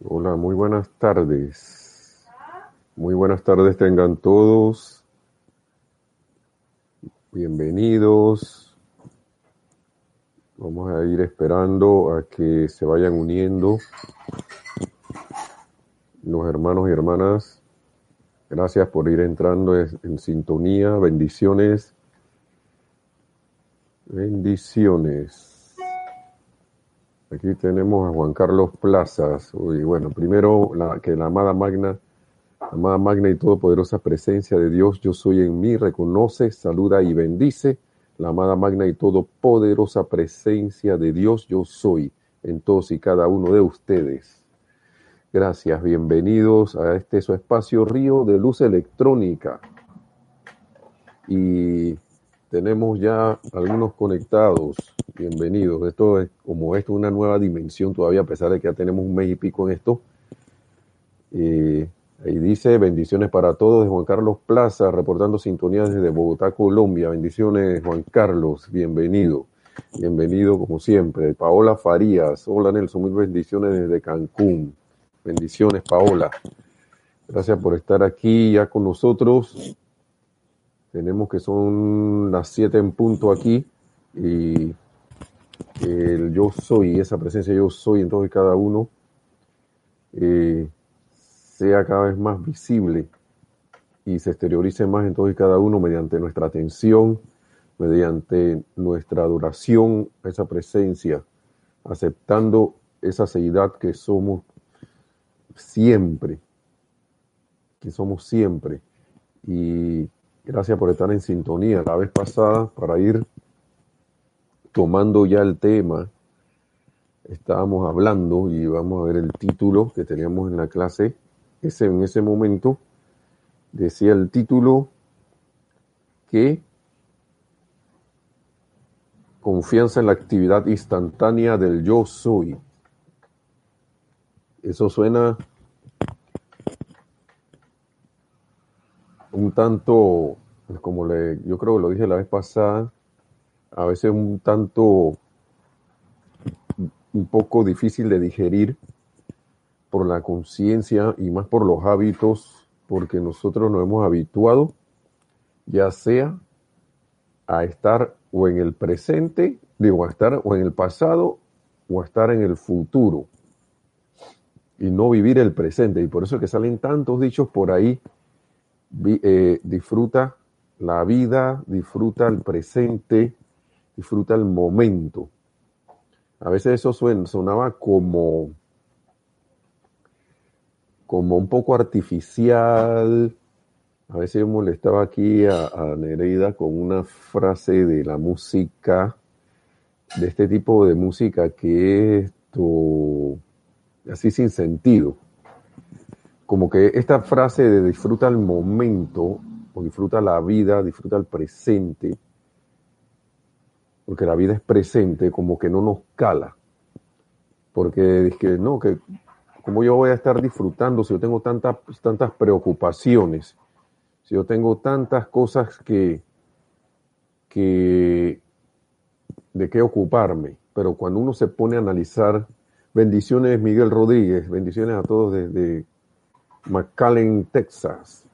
Hola, muy buenas tardes. Muy buenas tardes tengan todos. Bienvenidos. Vamos a ir esperando a que se vayan uniendo los hermanos y hermanas. Gracias por ir entrando en, sintonía. Bendiciones. Bendiciones. Aquí tenemos a Juan Carlos Plazas. Y bueno, primero la, que la amada magna, amada magna y todopoderosa presencia de Dios, yo soy en mí, reconoce, saluda y bendice la amada magna y todopoderosa presencia de Dios, yo soy en todos y cada uno de ustedes. Gracias, bienvenidos a este su espacio Río de Luz Electrónica. Y tenemos ya algunos conectados. Bienvenidos. Esto es como esto una nueva dimensión todavía, a pesar de que ya tenemos un mes y pico en esto. Eh, ahí dice bendiciones para todos de Juan Carlos Plaza, reportando sintonía desde Bogotá, Colombia. Bendiciones, Juan Carlos. Bienvenido. Bienvenido como siempre. Paola Farías. Hola Nelson, mil bendiciones desde Cancún. Bendiciones, Paola. Gracias por estar aquí ya con nosotros. Tenemos que son las 7 en punto aquí y el yo soy, esa presencia yo soy en todos y cada uno, eh, sea cada vez más visible y se exteriorice más en todos y cada uno mediante nuestra atención, mediante nuestra adoración a esa presencia, aceptando esa seidad que somos siempre, que somos siempre. Y Gracias por estar en sintonía. La vez pasada, para ir tomando ya el tema, estábamos hablando y vamos a ver el título que teníamos en la clase. Ese, en ese momento decía el título que confianza en la actividad instantánea del yo soy. Eso suena un tanto, como le, yo creo que lo dije la vez pasada, a veces un tanto, un poco difícil de digerir por la conciencia y más por los hábitos, porque nosotros nos hemos habituado, ya sea a estar o en el presente, digo, a estar o en el pasado o a estar en el futuro y no vivir el presente. Y por eso es que salen tantos dichos por ahí eh, disfruta la vida, disfruta el presente, disfruta el momento. A veces eso sonaba como, como un poco artificial. A veces yo molestaba aquí a, a Nereida con una frase de la música, de este tipo de música que es esto, así sin sentido como que esta frase de disfruta el momento, o disfruta la vida, disfruta el presente, porque la vida es presente, como que no nos cala. Porque es que no, que como yo voy a estar disfrutando si yo tengo tantas, tantas preocupaciones, si yo tengo tantas cosas que, que de qué ocuparme. Pero cuando uno se pone a analizar, bendiciones Miguel Rodríguez, bendiciones a todos desde McAllen, Texas.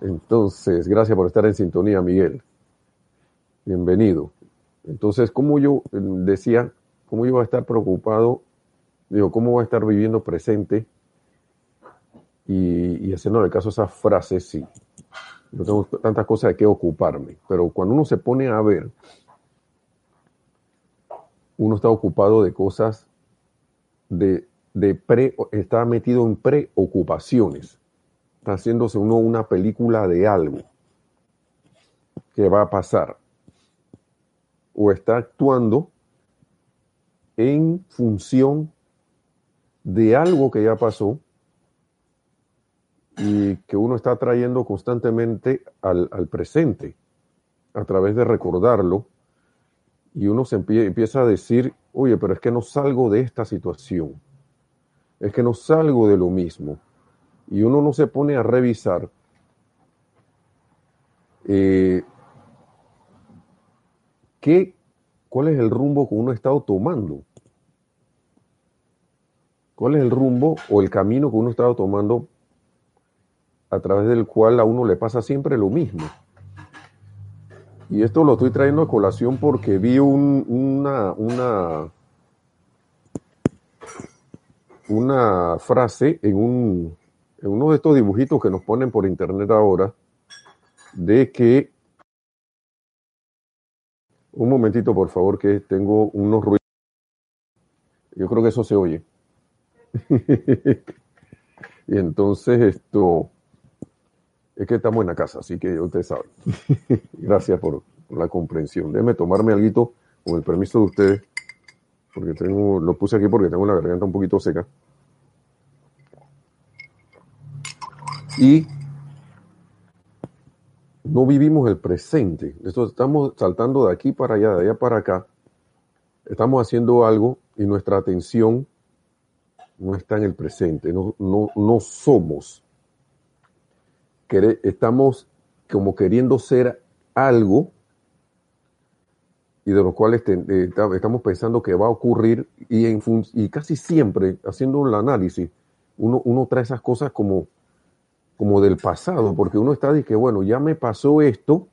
Entonces, gracias por estar en sintonía, Miguel. Bienvenido. Entonces, ¿cómo yo eh, decía, cómo yo a estar preocupado? Digo, ¿cómo voy a estar viviendo presente? Y, y haciendo el caso a esas frases, sí. No tengo tantas cosas de qué ocuparme. Pero cuando uno se pone a ver, uno está ocupado de cosas de de pre, está metido en preocupaciones. Está haciéndose uno una película de algo que va a pasar. O está actuando en función de algo que ya pasó y que uno está trayendo constantemente al, al presente a través de recordarlo y uno se empieza a decir, oye, pero es que no salgo de esta situación es que no salgo de lo mismo. Y uno no se pone a revisar eh, qué, cuál es el rumbo que uno ha estado tomando ¿Cuál es el rumbo o el camino que uno estaba tomando a través del cual a uno le pasa siempre lo mismo? Y esto lo estoy trayendo a colación porque vi un, una, una, una frase en, un, en uno de estos dibujitos que nos ponen por internet ahora, de que, un momentito por favor, que tengo unos ruidos. Yo creo que eso se oye. y entonces esto, es que estamos en la casa, así que usted sabe. Gracias por, la comprensión. Déjeme tomarme algo con el permiso de ustedes, porque tengo, lo puse aquí porque tengo la garganta un poquito seca. Y no vivimos el presente. estamos saltando de aquí para allá, de allá para acá. Estamos haciendo algo y nuestra atención no está en el presente. No, no, no somos. Estamos como queriendo ser algo y de lo cual eh, estamos pensando que va a ocurrir y casi siempre haciendo el análisis, uno, uno trae esas cosas como como del pasado, porque uno está que, bueno, ya me pasó esto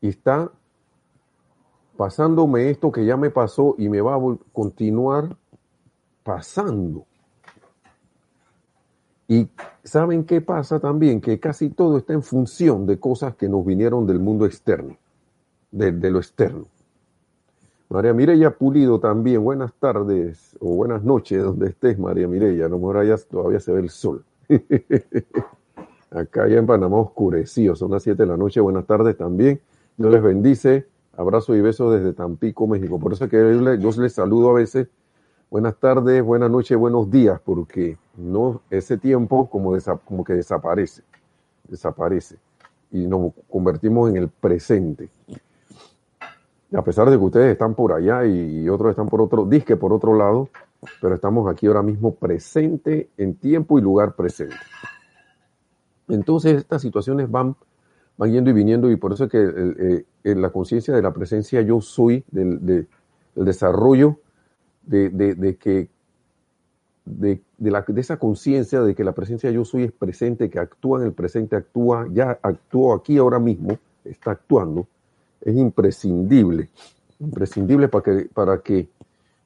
y está pasándome esto que ya me pasó y me va a continuar pasando. Y ¿saben qué pasa también? Que casi todo está en función de cosas que nos vinieron del mundo externo, de, lo externo. María Mireya Pulido también, buenas tardes o buenas noches donde estés, María Mireya. A lo mejor allá todavía se ve el sol. Acá ya en Panamá oscurecido, son las 7 de la noche. Buenas tardes también. Dios les bendice. Abrazo y besos desde Tampico, México. Por eso es que yo les saludo a veces. Buenas tardes, buenas noches, buenos días, porque no ese tiempo como, como que desaparece, desaparece y nos convertimos en el presente. Y a pesar de que ustedes están por allá y otros están por otro, disque por otro lado, pero estamos aquí ahora mismo presente en tiempo y lugar presente. Entonces estas situaciones van, van yendo y viniendo y por eso es que eh, la conciencia de la presencia yo soy, del, del desarrollo de, de, que de, la, de esa conciencia de que la presencia yo soy es presente, que actúa en el presente, actúa, ya actuó aquí ahora mismo, está actuando, es imprescindible, imprescindible para que, para que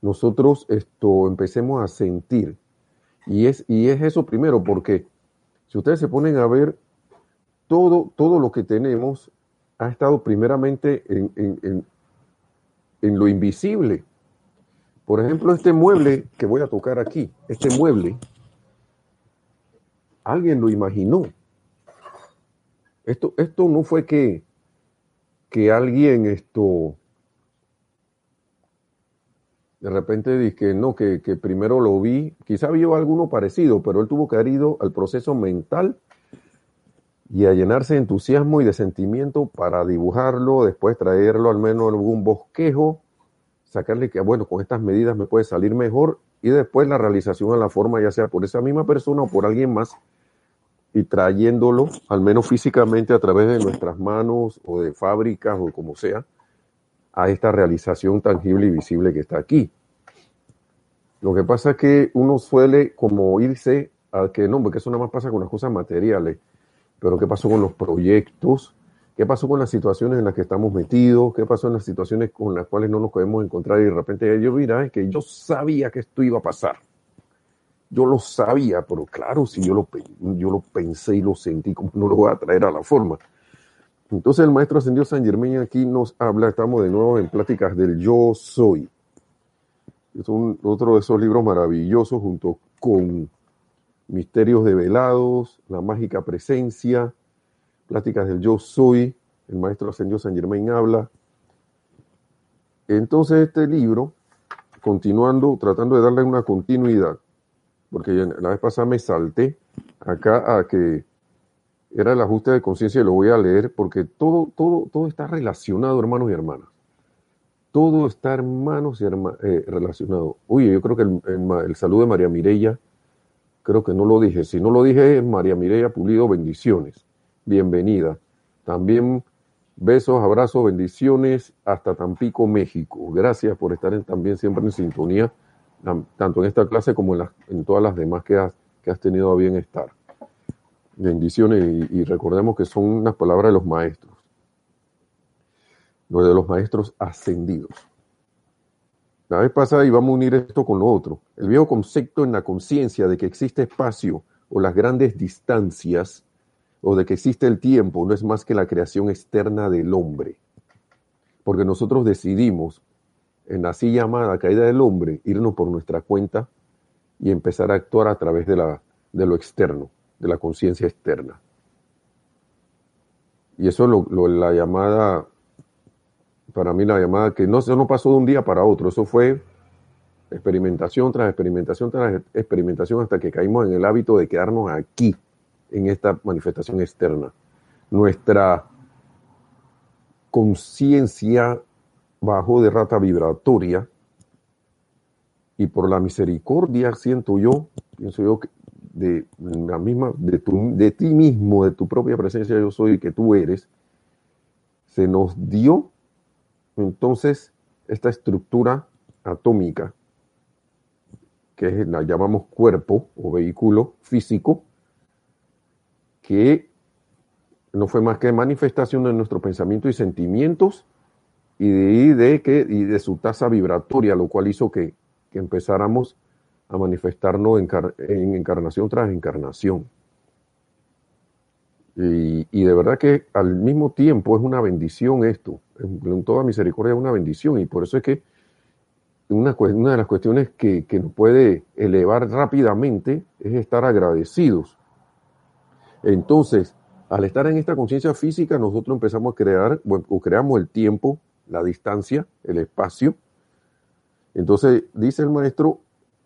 nosotros esto empecemos a sentir. Y es, y es eso primero, porque si ustedes se ponen a ver, todo, todo lo que tenemos ha estado primeramente en, en, en, lo invisible. Por ejemplo, este mueble que voy a tocar aquí, este mueble, alguien lo imaginó. Esto, esto no fue que, que alguien esto de repente dice no, que, que, primero lo vi, quizá vio alguno parecido, pero él tuvo que haber ido al proceso mental y a llenarse de entusiasmo y de sentimiento para dibujarlo, después traerlo al menos en algún bosquejo, sacarle que, bueno, con estas medidas me puede salir mejor y después la realización a la forma, ya sea por esa misma persona o por alguien más, y trayéndolo, al menos físicamente, a través de nuestras manos o de fábricas o como sea, a esta realización tangible y visible que está aquí. Lo que pasa es que uno suele como irse a que no, porque eso nada más pasa con las cosas materiales, pero ¿qué pasó con los proyectos? ¿Qué pasó con las situaciones en las que estamos metidos? ¿Qué pasó en las situaciones con las cuales no nos podemos encontrar y de repente yo mira, es que yo sabía que esto iba a pasar. Yo lo sabía, pero claro, si yo lo, pensé y lo sentí, ¿cómo no lo voy a traer a la forma? Entonces el maestro ascendió San Germán aquí nos habla, estamos de nuevo en pláticas del yo soy. Es otro de esos libros maravillosos junto con Misterios develados, La mágica presencia, Pláticas del yo soy, el maestro ascendió San Germán habla. Entonces este libro, continuando, tratando de darle una continuidad, porque la vez pasada me salté acá a que era el ajuste de conciencia y lo voy a leer porque todo, todo, todo está relacionado, hermanos y hermanas. Todo está, hermanos y eh, relacionado. Oye, yo creo que el, saludo de María Mireya, creo que no lo dije. Si no lo dije, María Mireya Pulido, bendiciones. Bienvenida. También besos, abrazos, bendiciones hasta Tampico, México. Gracias por estar también siempre en sintonía tanto en esta clase como en, las, todas las demás que has, tenido a bien estar. Bendiciones y, recordemos que son unas palabras de los maestros, de los maestros ascendidos. La vez pasada y vamos a unir esto con lo otro. El viejo concepto en la conciencia de que existe espacio o las grandes distancias o de que existe el tiempo no es más que la creación externa del hombre. Porque nosotros decidimos en la así llamada caída del hombre irnos por nuestra cuenta y empezar a actuar a través de, la, de lo externo, de la conciencia externa. Y eso es lo, la llamada para mí la llamada que no, no pasó de un día para otro, eso fue experimentación tras experimentación tras experimentación hasta que caímos en el hábito de quedarnos aquí, en esta manifestación externa. Nuestra conciencia bajó de rata vibratoria y por la misericordia siento yo, pienso yo de la misma, de, tu, de ti mismo, de tu propia presencia yo soy que tú eres, se nos dio entonces, esta estructura atómica, que la llamamos cuerpo o vehículo físico, que no fue más que manifestación de nuestros pensamientos y sentimientos y de, de, que, y de su tasa vibratoria, lo cual hizo que, empezáramos a manifestarnos en encarnación tras encarnación. Y, de verdad que al mismo tiempo es una bendición esto. En, toda misericordia es una bendición. Y por eso es que una, una de las cuestiones que, nos puede elevar rápidamente es estar agradecidos. Entonces, al estar en esta conciencia física, nosotros empezamos a crear, o creamos el tiempo, la distancia, el espacio. Entonces, dice el maestro,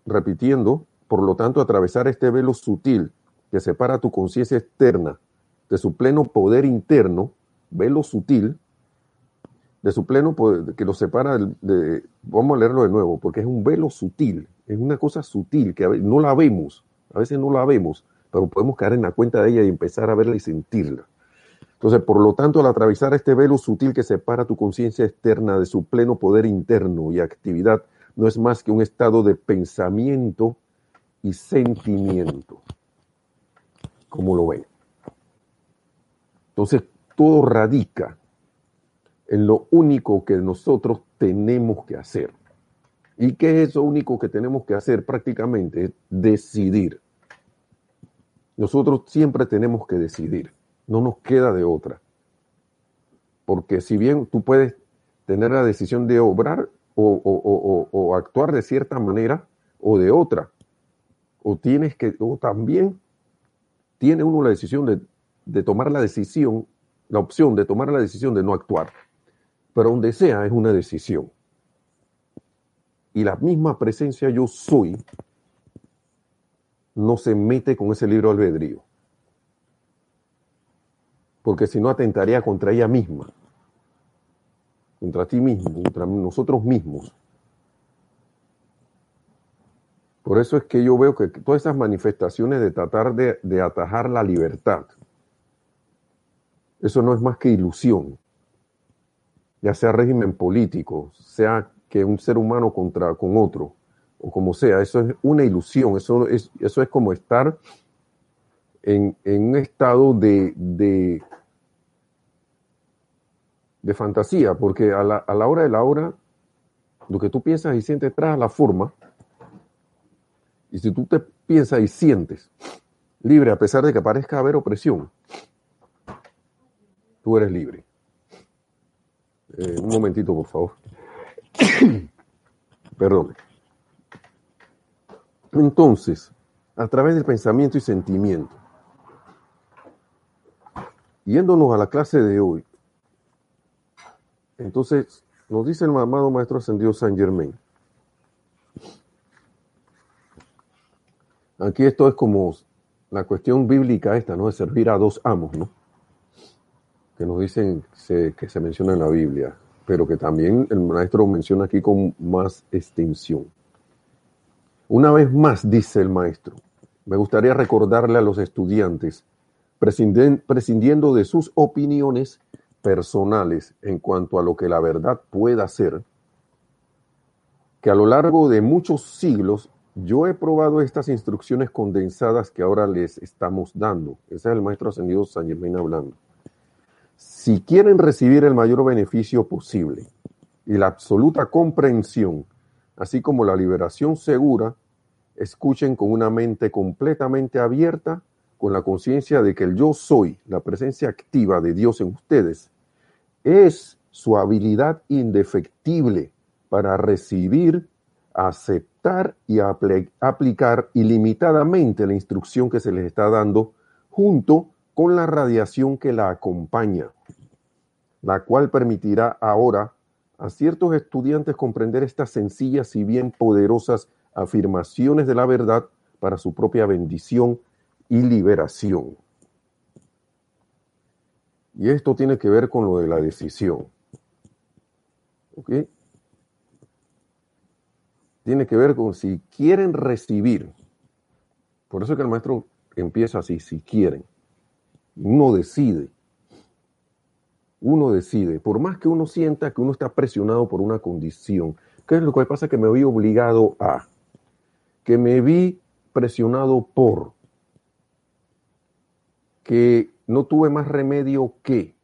repitiendo, por lo tanto, atravesar este velo sutil que separa tu conciencia externa de su pleno poder interno, velo sutil, de su pleno poder, que lo separa de, vamos a leerlo de nuevo, porque es un velo sutil, es una cosa sutil que no la vemos, a veces no la vemos, pero podemos caer en la cuenta de ella y empezar a verla y sentirla. Entonces, por lo tanto, al atravesar este velo sutil que separa tu conciencia externa de su pleno poder interno y actividad, no es más que un estado de pensamiento y sentimiento. ¿Cómo lo ven? Entonces, todo radica en lo único que nosotros tenemos que hacer. ¿Y qué es eso único que tenemos que hacer prácticamente? Decidir. Nosotros siempre tenemos que decidir. No nos queda de otra. Porque si bien tú puedes tener la decisión de obrar o, o actuar de cierta manera o de otra, o tienes que, o también tiene uno la decisión de de tomar la decisión, la opción de tomar la decisión de no actuar. Pero donde sea es una decisión. Y la misma presencia yo soy no se mete con ese libro albedrío. Porque si no atentaría contra ella misma, contra ti mismo, contra nosotros mismos. Por eso es que yo veo que todas esas manifestaciones de tratar de, de atajar la libertad, eso no es más que ilusión, ya sea régimen político, sea que un ser humano contra con otro, o como sea, eso es una ilusión, eso es, eso es como estar en, un estado de, de, fantasía, porque a la, a la hora de la hora, lo que tú piensas y sientes trae la forma, y si tú te piensas y sientes libre a pesar de que parezca haber opresión, tú eres libre. Eh, un momentito, por favor. Perdón. Entonces, a través del pensamiento y sentimiento, yéndonos a la clase de hoy, entonces nos dice el amado Maestro Ascendido San Germain. Aquí esto es como la cuestión bíblica esta, ¿no? De servir a dos amos, ¿no? Que nos dicen que se menciona en la Biblia, pero que también el maestro menciona aquí con más extensión. Una vez más, dice el maestro, me gustaría recordarle a los estudiantes, prescindiendo de sus opiniones personales en cuanto a lo que la verdad pueda ser, que a lo largo de muchos siglos yo he probado estas instrucciones condensadas que ahora les estamos dando. Ese es el maestro ascendido San Germain hablando. Si quieren recibir el mayor beneficio posible y la absoluta comprensión, así como la liberación segura, escuchen con una mente completamente abierta, con la conciencia de que el yo soy, la presencia activa de Dios en ustedes, es su habilidad indefectible para recibir, aceptar y aplicar ilimitadamente la instrucción que se les está dando junto con la radiación que la acompaña, la cual permitirá ahora a ciertos estudiantes comprender estas sencillas y bien poderosas afirmaciones de la verdad para su propia bendición y liberación. Y esto tiene que ver con lo de la decisión. ¿Ok? Tiene que ver con si quieren recibir. Por eso que el maestro empieza así, si quieren. Uno decide. Uno decide. Por más que uno sienta que uno está presionado por una condición. ¿Qué es lo que pasa? Que me vi obligado a. Que me vi presionado por. Que no tuve más remedio que.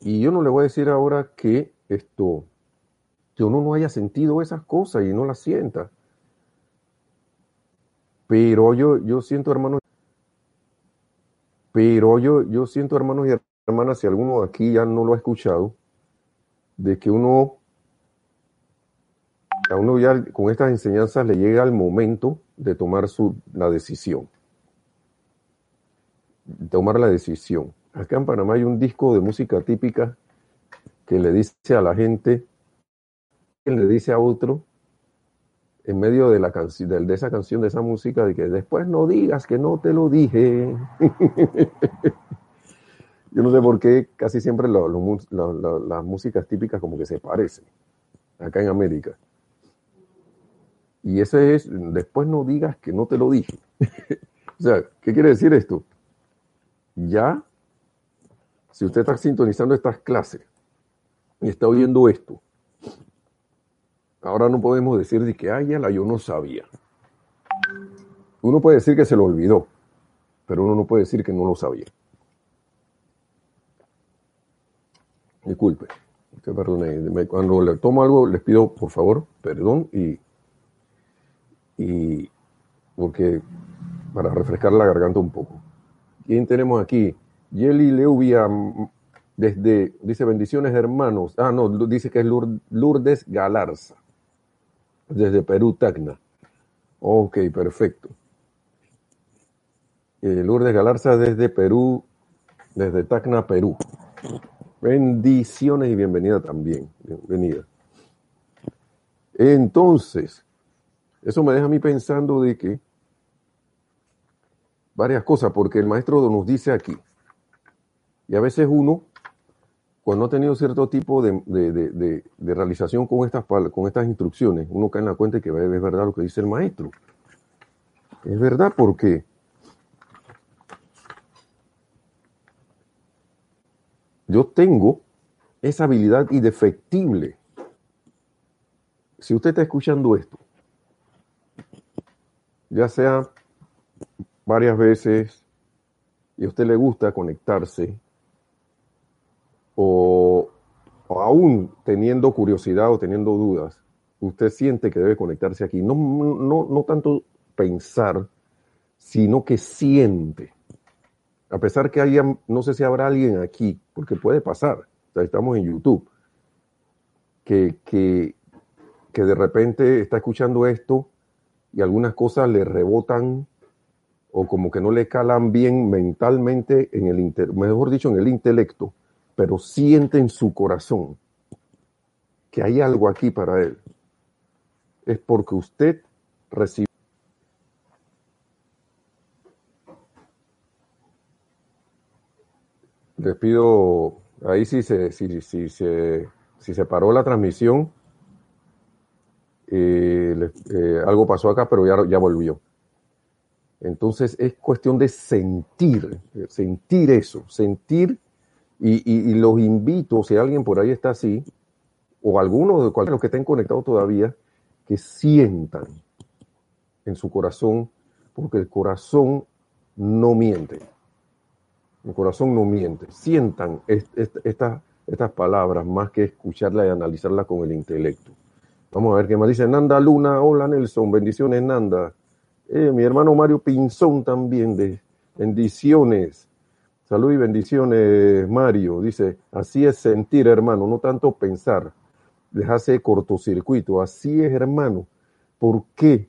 Y yo no le voy a decir ahora que esto, que uno no haya sentido esas cosas y no las sienta. Pero yo, yo siento, hermanos, pero yo, yo siento, hermanos y hermanas, si alguno de aquí ya no lo ha escuchado, de que uno, a uno ya con estas enseñanzas le llega el momento de tomar su, la decisión. tomar la decisión. Acá en Panamá hay un disco de música típica que le dice a la gente, que le dice a otro, en medio de, la de, de esa canción, de esa música, de que después no digas que no te lo dije. Yo no sé por qué casi siempre las músicas típicas como que se parecen acá en América. Y ese es, después no digas que no te lo dije. o sea, ¿qué quiere decir esto? Ya si usted está sintonizando estas clases y está oyendo esto, ahora no podemos decir de que, ay, la yo no sabía. Uno puede decir que se lo olvidó, pero uno no puede decir que no lo sabía. Disculpe, que perdone. Cuando le tomo algo, les pido por favor perdón y, y porque para refrescar la garganta un poco. ¿Quién tenemos aquí? Yeli Leuvia, desde, dice bendiciones hermanos. Ah, no, dice que es Lourdes Galarza, desde Perú, Tacna. Ok, perfecto. Eh, Lourdes Galarza desde Perú, desde Tacna, Perú. Bendiciones y bienvenida también. Bienvenida. Entonces, eso me deja a mí pensando de que varias cosas, porque el maestro nos dice aquí, y a veces uno, cuando ha tenido cierto tipo de, realización con estas, con estas instrucciones, uno cae en la cuenta de que es verdad lo que dice el maestro. Es verdad porque yo tengo esa habilidad indefectible. Si usted está escuchando esto, ya sea varias veces y a usted le gusta conectarse o, aún teniendo curiosidad o teniendo dudas, usted siente que debe conectarse aquí. No, no, no tanto pensar, sino que siente. A pesar que haya, no sé si habrá alguien aquí, porque puede pasar, estamos en YouTube, que, que, que de repente está escuchando esto y algunas cosas le rebotan o como que no le calan bien mentalmente en el, mejor dicho, en el intelecto pero siente en su corazón que hay algo aquí para él, es porque usted recibe. Les pido, ahí sí se, si, si, se, si se paró la transmisión, eh, eh, algo pasó acá, pero ya, ya volvió. Entonces es cuestión de sentir, sentir eso, sentir Y, los invito, si alguien por ahí está así, o alguno de los que estén conectados todavía, que sientan en su corazón, porque el corazón no miente. El corazón no miente. Sientan estas palabras más que escucharlas y analizarlas con el intelecto. Vamos a ver qué más dice Nanda Luna. Hola Nelson, bendiciones Nanda. Eh, mi hermano Mario Pinzón también, de bendiciones. Salud y bendiciones, Mario. Dice, así es sentir, hermano, no tanto pensar. Dejarse cortocircuito. Así es, hermano. ¿Por qué?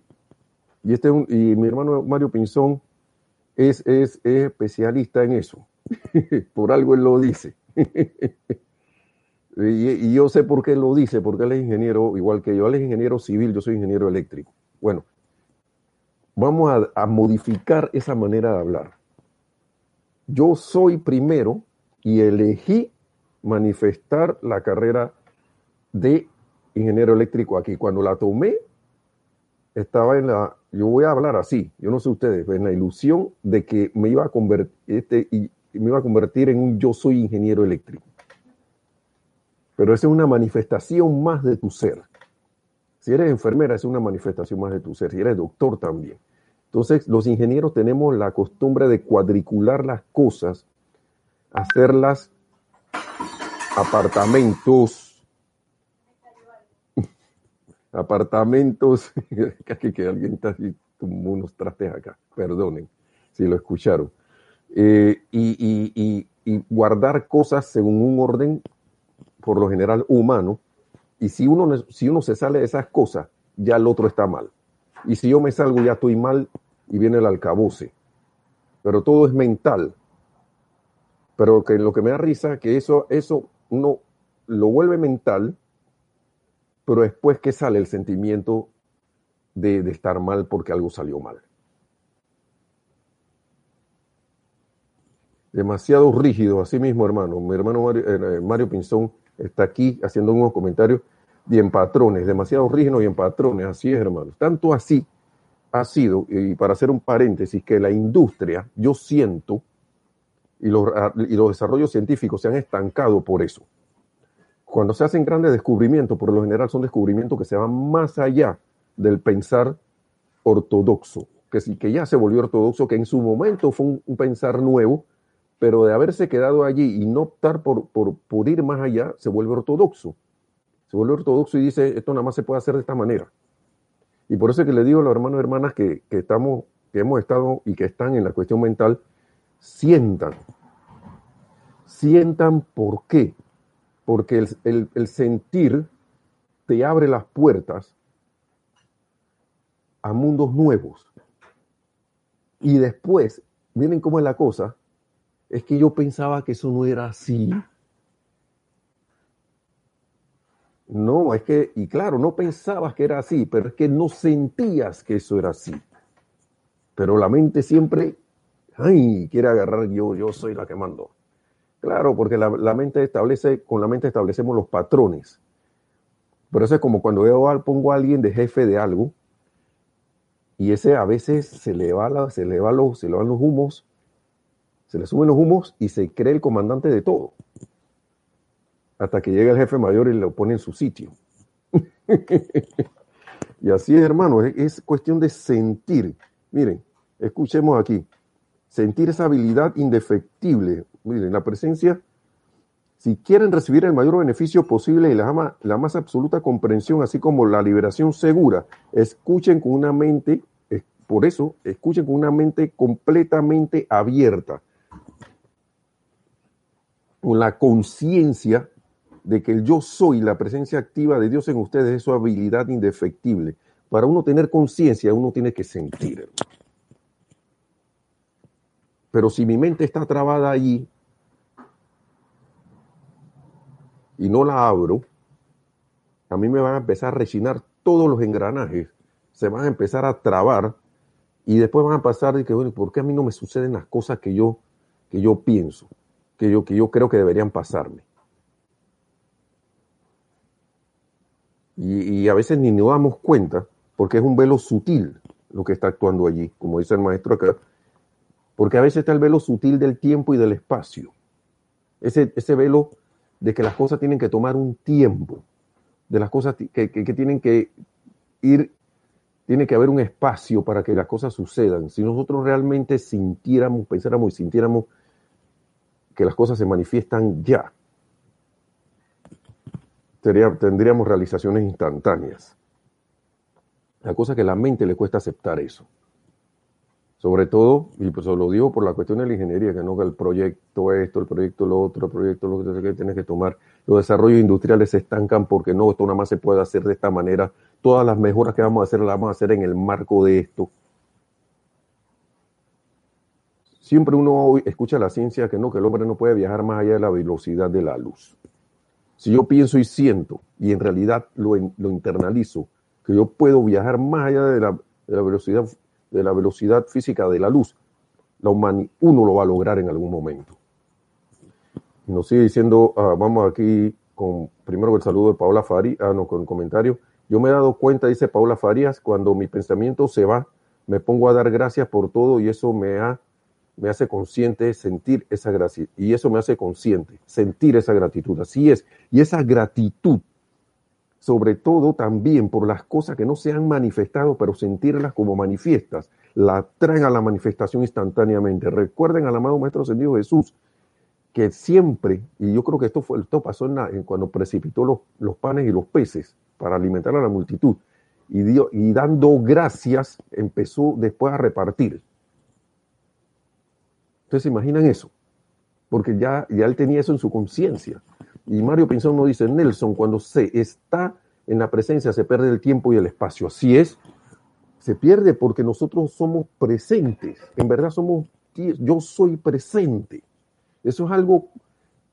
Y, este, y mi hermano Mario Pinzón es, es, especialista en eso. por algo él lo dice. y, yo sé por qué lo dice, porque él es ingeniero, igual que yo. Él es ingeniero civil, yo soy ingeniero eléctrico. Bueno, vamos a modificar esa manera de hablar yo soy primero y elegí manifestar la carrera de ingeniero eléctrico aquí. Cuando la tomé, estaba en la, yo voy a hablar así, yo no sé ustedes, en la ilusión de que me iba a convertir, este, y me iba a convertir en un yo soy ingeniero eléctrico. Pero esa es una manifestación más de tu ser. Si eres enfermera, es una manifestación más de tu ser. Si eres doctor, también. Entonces, los ingenieros tenemos la costumbre de cuadricular las cosas, hacerlas apartamentos, apartamentos, que alguien está así como unos trastes acá, perdonen si lo escucharon, eh, y, guardar cosas según un orden, por lo general humano, y si uno, si uno se sale de esas cosas, ya el otro está mal. Y si yo me salgo ya estoy mal y viene el alcabuce. Pero todo es mental. Pero que lo que me da risa que eso, eso uno lo vuelve mental, pero después que sale el sentimiento de, estar mal porque algo salió mal. Demasiado rígido, así mismo, hermano. Mi hermano Mario, eh, Mario Pinzón está aquí haciendo unos comentarios y en patrones, demasiado rígido y en patrones, así es, hermano. Tanto así ha sido, y para hacer un paréntesis, que la industria, yo siento, y los, y los desarrollos científicos se han estancado por eso. Cuando se hacen grandes descubrimientos, por lo general son descubrimientos que se van más allá del pensar ortodoxo, que sí, que ya se volvió ortodoxo, que en su momento fue un, pensar nuevo, pero de haberse quedado allí y no optar por, por, por ir más allá, se vuelve ortodoxo. Se vuelve ortodoxo y dice, esto nada más se puede hacer de esta manera. Y por eso es que le digo a los hermanos y hermanas que, estamos, que hemos estado y que están en la cuestión mental, sientan. Sientan por qué. Porque el, el sentir te abre las puertas a mundos nuevos. Y después, miren cómo es la cosa, es que yo pensaba que eso no era así. No, es que, y claro, no pensabas que era así, pero es que no sentías que eso era así. Pero la mente siempre, ay, quiere agarrar yo, yo soy la que mando. Claro, porque la, mente establece, con la mente establecemos los patrones. Pero eso es como cuando yo pongo a alguien de jefe de algo, y ese a veces se le va, la, se le va los, se le van los humos, se le suben los humos y se cree el comandante de todo hasta que llega el jefe mayor y lo pone en su sitio. y así es, hermano, es, cuestión de sentir. Miren, escuchemos aquí. Sentir esa habilidad indefectible. Miren, la presencia, si quieren recibir el mayor beneficio posible y la, la más absoluta comprensión, así como la liberación segura, escuchen con una mente, por eso, escuchen con una mente completamente abierta, con la conciencia de que el yo soy, la presencia activa de Dios en ustedes es su habilidad indefectible. Para uno tener conciencia, uno tiene que sentir. Pero si mi mente está trabada allí y no la abro, a mí me van a empezar a rechinar todos los engranajes, se van a empezar a trabar y después van a pasar de que, bueno, ¿por qué a mí no me suceden las cosas que yo, que yo pienso, que yo, que yo creo que deberían pasarme? Y, a veces ni nos damos cuenta, porque es un velo sutil lo que está actuando allí, como dice el maestro acá, porque a veces está el velo sutil del tiempo y del espacio. ese, ese velo de que las cosas tienen que tomar un tiempo, de las cosas que, que, que tienen que ir, tiene que haber un espacio para que las cosas sucedan. Si nosotros realmente sintiéramos, pensáramos y sintiéramos que las cosas se manifiestan ya, tendríamos realizaciones instantáneas. La cosa es que a la mente le cuesta aceptar eso. Sobre todo, y pues lo digo por la cuestión de la ingeniería, que no que el proyecto esto, el proyecto lo otro, el proyecto lo que tienes que tomar. Los desarrollos industriales se estancan porque no, esto nada más se puede hacer de esta manera. Todas las mejoras que vamos a hacer las vamos a hacer en el marco de esto. Siempre uno escucha la ciencia que no, que el hombre no puede viajar más allá de la velocidad de la luz. Si yo pienso y siento, y en realidad lo, lo internalizo, que yo puedo viajar más allá de la, velocidad de la velocidad física de la luz, la uno lo va a lograr en algún momento. Nos sigue diciendo, uh, vamos aquí con primero el saludo de Paula Farías, ah, no, con el comentario. Yo me he dado cuenta, dice Paula Farías, cuando mi pensamiento se va, me pongo a dar gracias por todo y eso me, ha, me hace consciente sentir esa gracia. Y eso me hace consciente, sentir esa gratitud. Así es. Y esa gratitud sobre todo también por las cosas que no se han manifestado, pero sentirlas como manifiestas, la traen a la manifestación instantáneamente. Recuerden al amado Maestro Ascendido Jesús, que siempre, y yo creo que esto, fue, esto pasó en, cuando precipitó los, los, panes y los peces para alimentar a la multitud, y, dio, y dando gracias empezó después a repartir. Ustedes se imaginan eso, porque ya, ya él tenía eso en su conciencia. Y Mario Pinzón nos dice, Nelson, cuando se está en la presencia se pierde el tiempo y el espacio. Así es, se pierde porque nosotros somos presentes. En verdad somos, yo soy presente. Eso es algo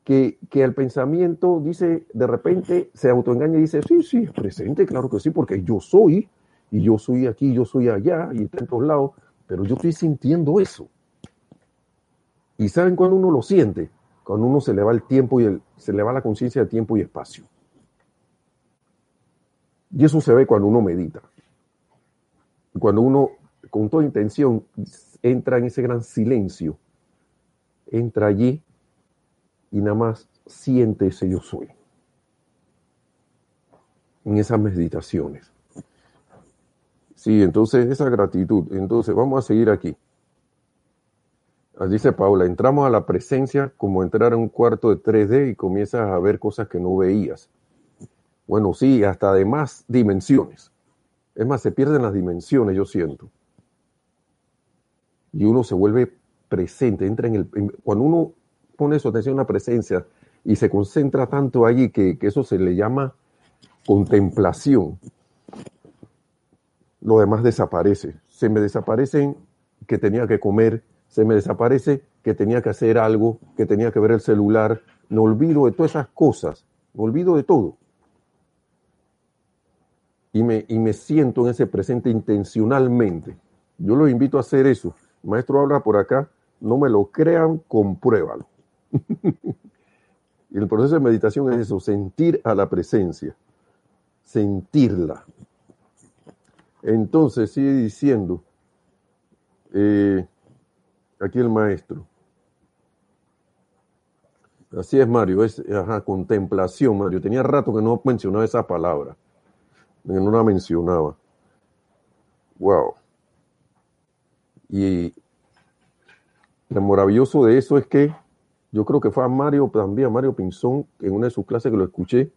que, que el pensamiento dice, de repente se autoengaña y dice, sí, sí, es presente, claro que sí, porque yo soy, y yo soy aquí, yo soy allá, y todos lados, pero yo estoy sintiendo eso. ¿Y saben cuando uno lo siente? Cuando uno se le va el tiempo y el, se le va la conciencia de tiempo y espacio. Y eso se ve cuando uno medita. Cuando uno, con toda intención, entra en ese gran silencio, entra allí y nada más siente ese yo soy. En esas meditaciones. Sí, entonces esa gratitud. Entonces vamos a seguir aquí. Dice Paula, entramos a la presencia como entrar a un cuarto de 3D y comienzas a ver cosas que no veías. Bueno, sí, hasta de más dimensiones. Es más, se pierden las dimensiones, yo siento. Y uno se vuelve presente, entra en el... cuando uno pone su atención a la presencia y se concentra tanto allí que, que eso se le llama contemplación, lo demás desaparece. Se me desaparecen que tenía que comer, se me desaparece que tenía que hacer algo, que tenía que ver el celular, me olvido de todas esas cosas, me olvido de todo. Y me, y me siento en ese presente intencionalmente. Yo los invito a hacer eso. El maestro habla por acá, no me lo crean, compruébalo. y el proceso de meditación es eso, sentir a la presencia, sentirla. Entonces sigue diciendo, eh, aquí el maestro. Así es, Mario, es contemplación, Mario. Tenía rato que no mencionaba esa palabra, que no la mencionaba. Wow. Y lo maravilloso de eso es que yo creo que fue a Mario también, a Mario Pinzón, en una de sus clases que lo escuché.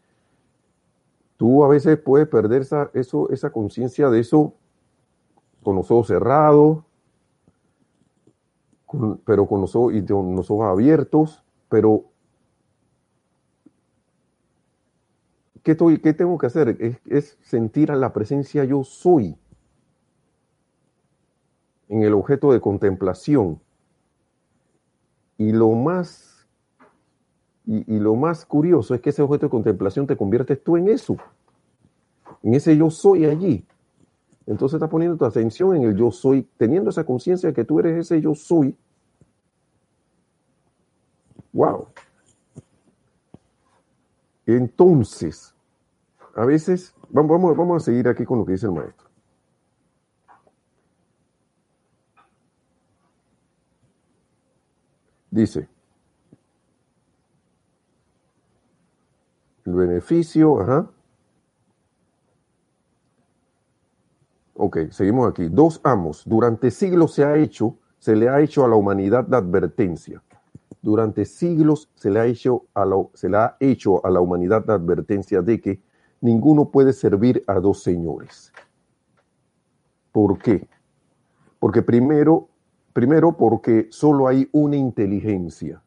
Tú a veces puedes perder esa, esa conciencia de eso con los ojos cerrados, pero con los, ojos, y con los ojos abiertos, pero ¿qué, estoy, tengo que hacer? Es, sentir a la presencia yo soy en el objeto de contemplación. Y lo más y, lo más curioso es que ese objeto de contemplación te conviertes tú en eso, en ese yo soy allí. Entonces estás poniendo tu atención en el yo soy, teniendo esa conciencia de que tú eres ese yo soy. Wow. Entonces, a veces, vamos, vamos, a seguir aquí con lo que dice el maestro. Dice, El beneficio, ajá. Ok, seguimos aquí. Dos amos. Durante siglos se ha hecho, se le ha hecho a la humanidad la advertencia. Durante siglos se le ha hecho a la, se le ha hecho a la humanidad la advertencia de que ninguno puede servir a dos señores. ¿Por qué? Porque primero, primero porque solo hay una inteligencia,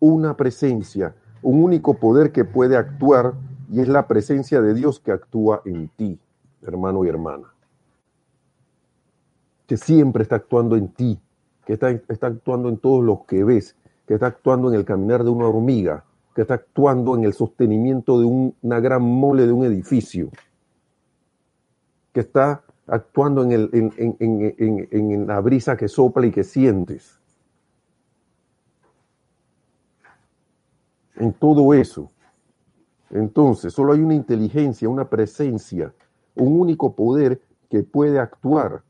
una presencia, un único poder que puede actuar y es la presencia de Dios que actúa en ti, hermano y hermana. Que siempre está actuando en ti, que está, actuando en todos los que ves, que está actuando en el caminar de una hormiga, que está actuando en el sostenimiento de una gran mole de un edificio, que está actuando en, en, la brisa que sopla y que sientes. En todo eso. Entonces, solo hay una inteligencia, una presencia, un único poder que puede actuar,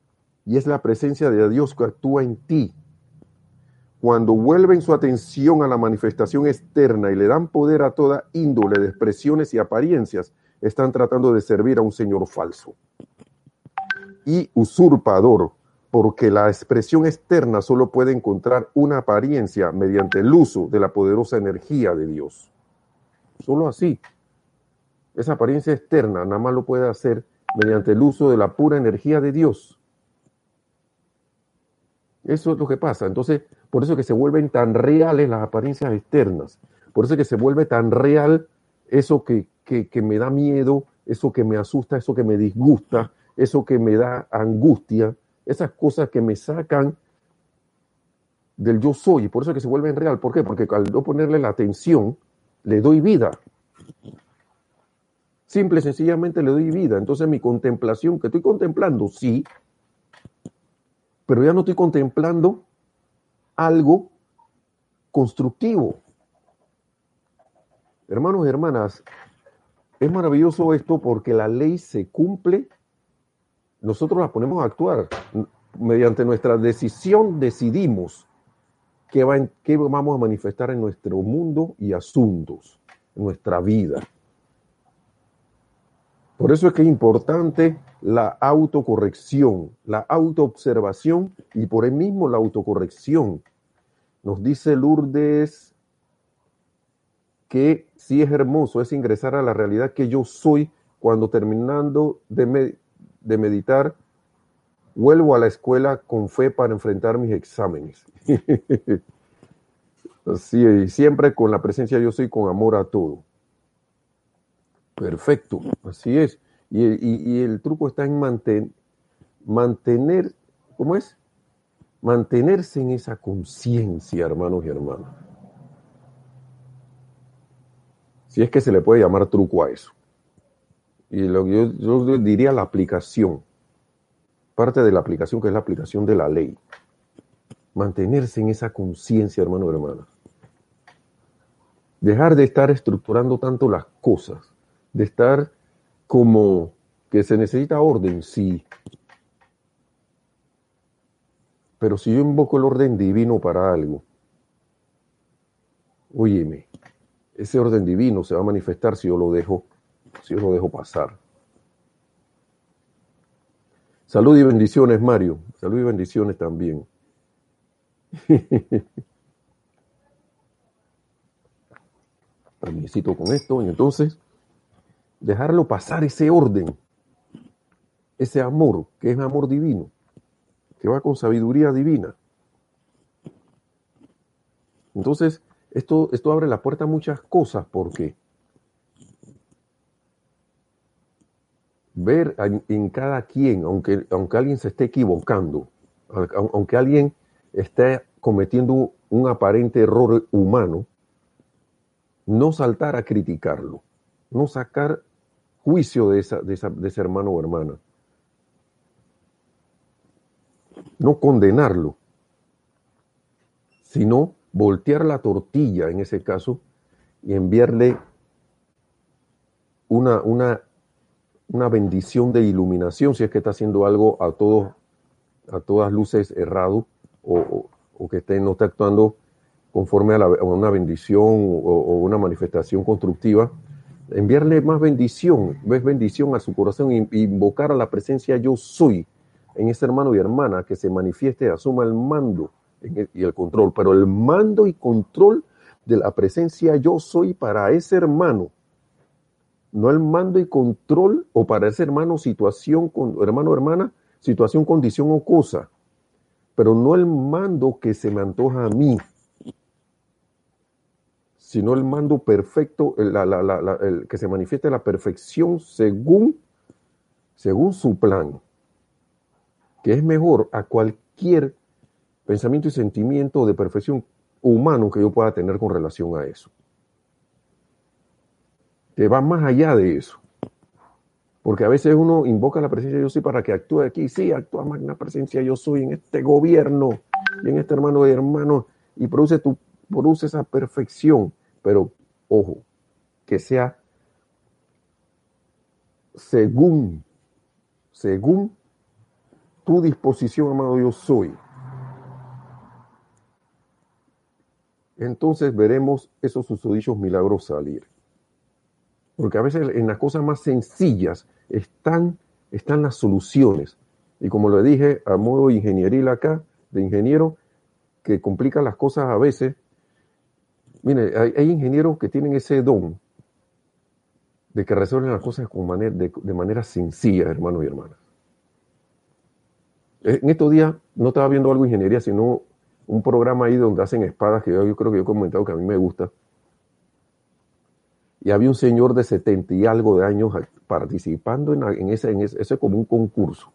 y es la presencia de Dios que actúa en ti. Cuando vuelven su atención a la manifestación externa y le dan poder a toda índole de expresiones y apariencias, están tratando de servir a un Señor falso y usurpador, porque la expresión externa solo puede encontrar una apariencia mediante el uso de la poderosa energía de Dios. Solo así. Esa apariencia externa nada más lo puede hacer mediante el uso de la pura energía de Dios. Eso es lo que pasa. Entonces, por eso es que se vuelven tan reales las apariencias externas. Por eso es que se vuelve tan real eso que, que, me da miedo, eso que me asusta, eso que me disgusta, eso que me da angustia, esas cosas que me sacan del yo soy, por eso es que se vuelven real. ¿Por qué? Porque al no ponerle la atención, le doy vida. Simple y sencillamente le doy vida. Entonces mi contemplación, que estoy contemplando, sí, pero ya no estoy contemplando algo constructivo. Hermanos y hermanas, es maravilloso esto porque la ley se cumple nosotros la ponemos a actuar. Mediante nuestra decisión decidimos qué, va qué vamos a manifestar en nuestro mundo y asuntos, en nuestra vida. Por eso es que es importante la autocorrección, la autoobservación y por el mismo la autocorrección. Nos dice Lourdes que sí es hermoso, es ingresar a la realidad que yo soy cuando terminando de, meditar, vuelvo a la escuela con fe para enfrentar mis exámenes. Así siempre con la presencia de Dios y con amor a todo. Perfecto, así es. Y, el truco está en mantener, ¿cómo es? Mantenerse en esa conciencia, hermanos y hermanas. Si es que se le puede llamar truco a eso y lo que yo, diría la aplicación, parte de la aplicación que es la aplicación de la ley. Mantenerse en esa conciencia, hermano y hermana. Dejar de estar estructurando tanto las cosas, de estar como que se necesita orden, sí. Pero si yo invoco el orden divino para algo, óyeme, ese orden divino se va a manifestar si yo lo dejo si yo lo dejo pasar. Salud y bendiciones, Mario. Salud y bendiciones también. Permisito con esto y entonces dejarlo pasar ese orden, ese amor, que es amor divino, que va con sabiduría divina. Entonces, esto, esto abre la puerta a muchas cosas porque ver en cada quien, aunque, aunque alguien se esté equivocando, aunque alguien esté cometiendo un aparente error humano, no saltar a criticarlo, no sacar juicio de, esa, de, ese hermano o hermana, no condenarlo, sino voltear la tortilla en ese caso y enviarle una, una una bendición de iluminación si es que está haciendo algo a todos a todas luces errado o, que esté, no está actuando conforme a, una bendición o, una manifestación constructiva, enviarle más bendición, ves bendición a su corazón, invocar a la presencia yo soy en ese hermano y hermana que se manifieste, asuma el mando y el control, pero el mando y control de la presencia yo soy para ese hermano, no el mando y control o para ese hermano situación, hermano hermana, situación, condición o cosa, pero no el mando que se me antoja a mí, sino el mando perfecto, el, que se manifieste la perfección según, según su plan, que es mejor a cualquier pensamiento y sentimiento de perfección humano que yo pueda tener con relación a eso. Que va más allá de eso. Porque a veces uno invoca la presencia de yo soy para que actúe aquí. Sí, actúa magna presencia yo soy en este gobierno y en este hermano de hermano y produce, tu, produce esa perfección. Pero, ojo, que sea según, según tu disposición, amado yo soy. Entonces veremos esos susodichos milagros salir. Porque a veces en las cosas más sencillas están, están las soluciones. Y como le dije a modo ingenieril acá, de ingeniero, que complica las cosas a veces. Mire, hay, ingenieros que tienen ese don de que resuelven las cosas de, manera sencilla, hermanos y hermanas. En estos días no estaba viendo algo de ingeniería, sino un programa ahí donde hacen espadas, que yo, creo que yo he comentado que a mí me gusta. Y había un señor de 70 y algo de años participando en, ese, en ese, ese como un concurso.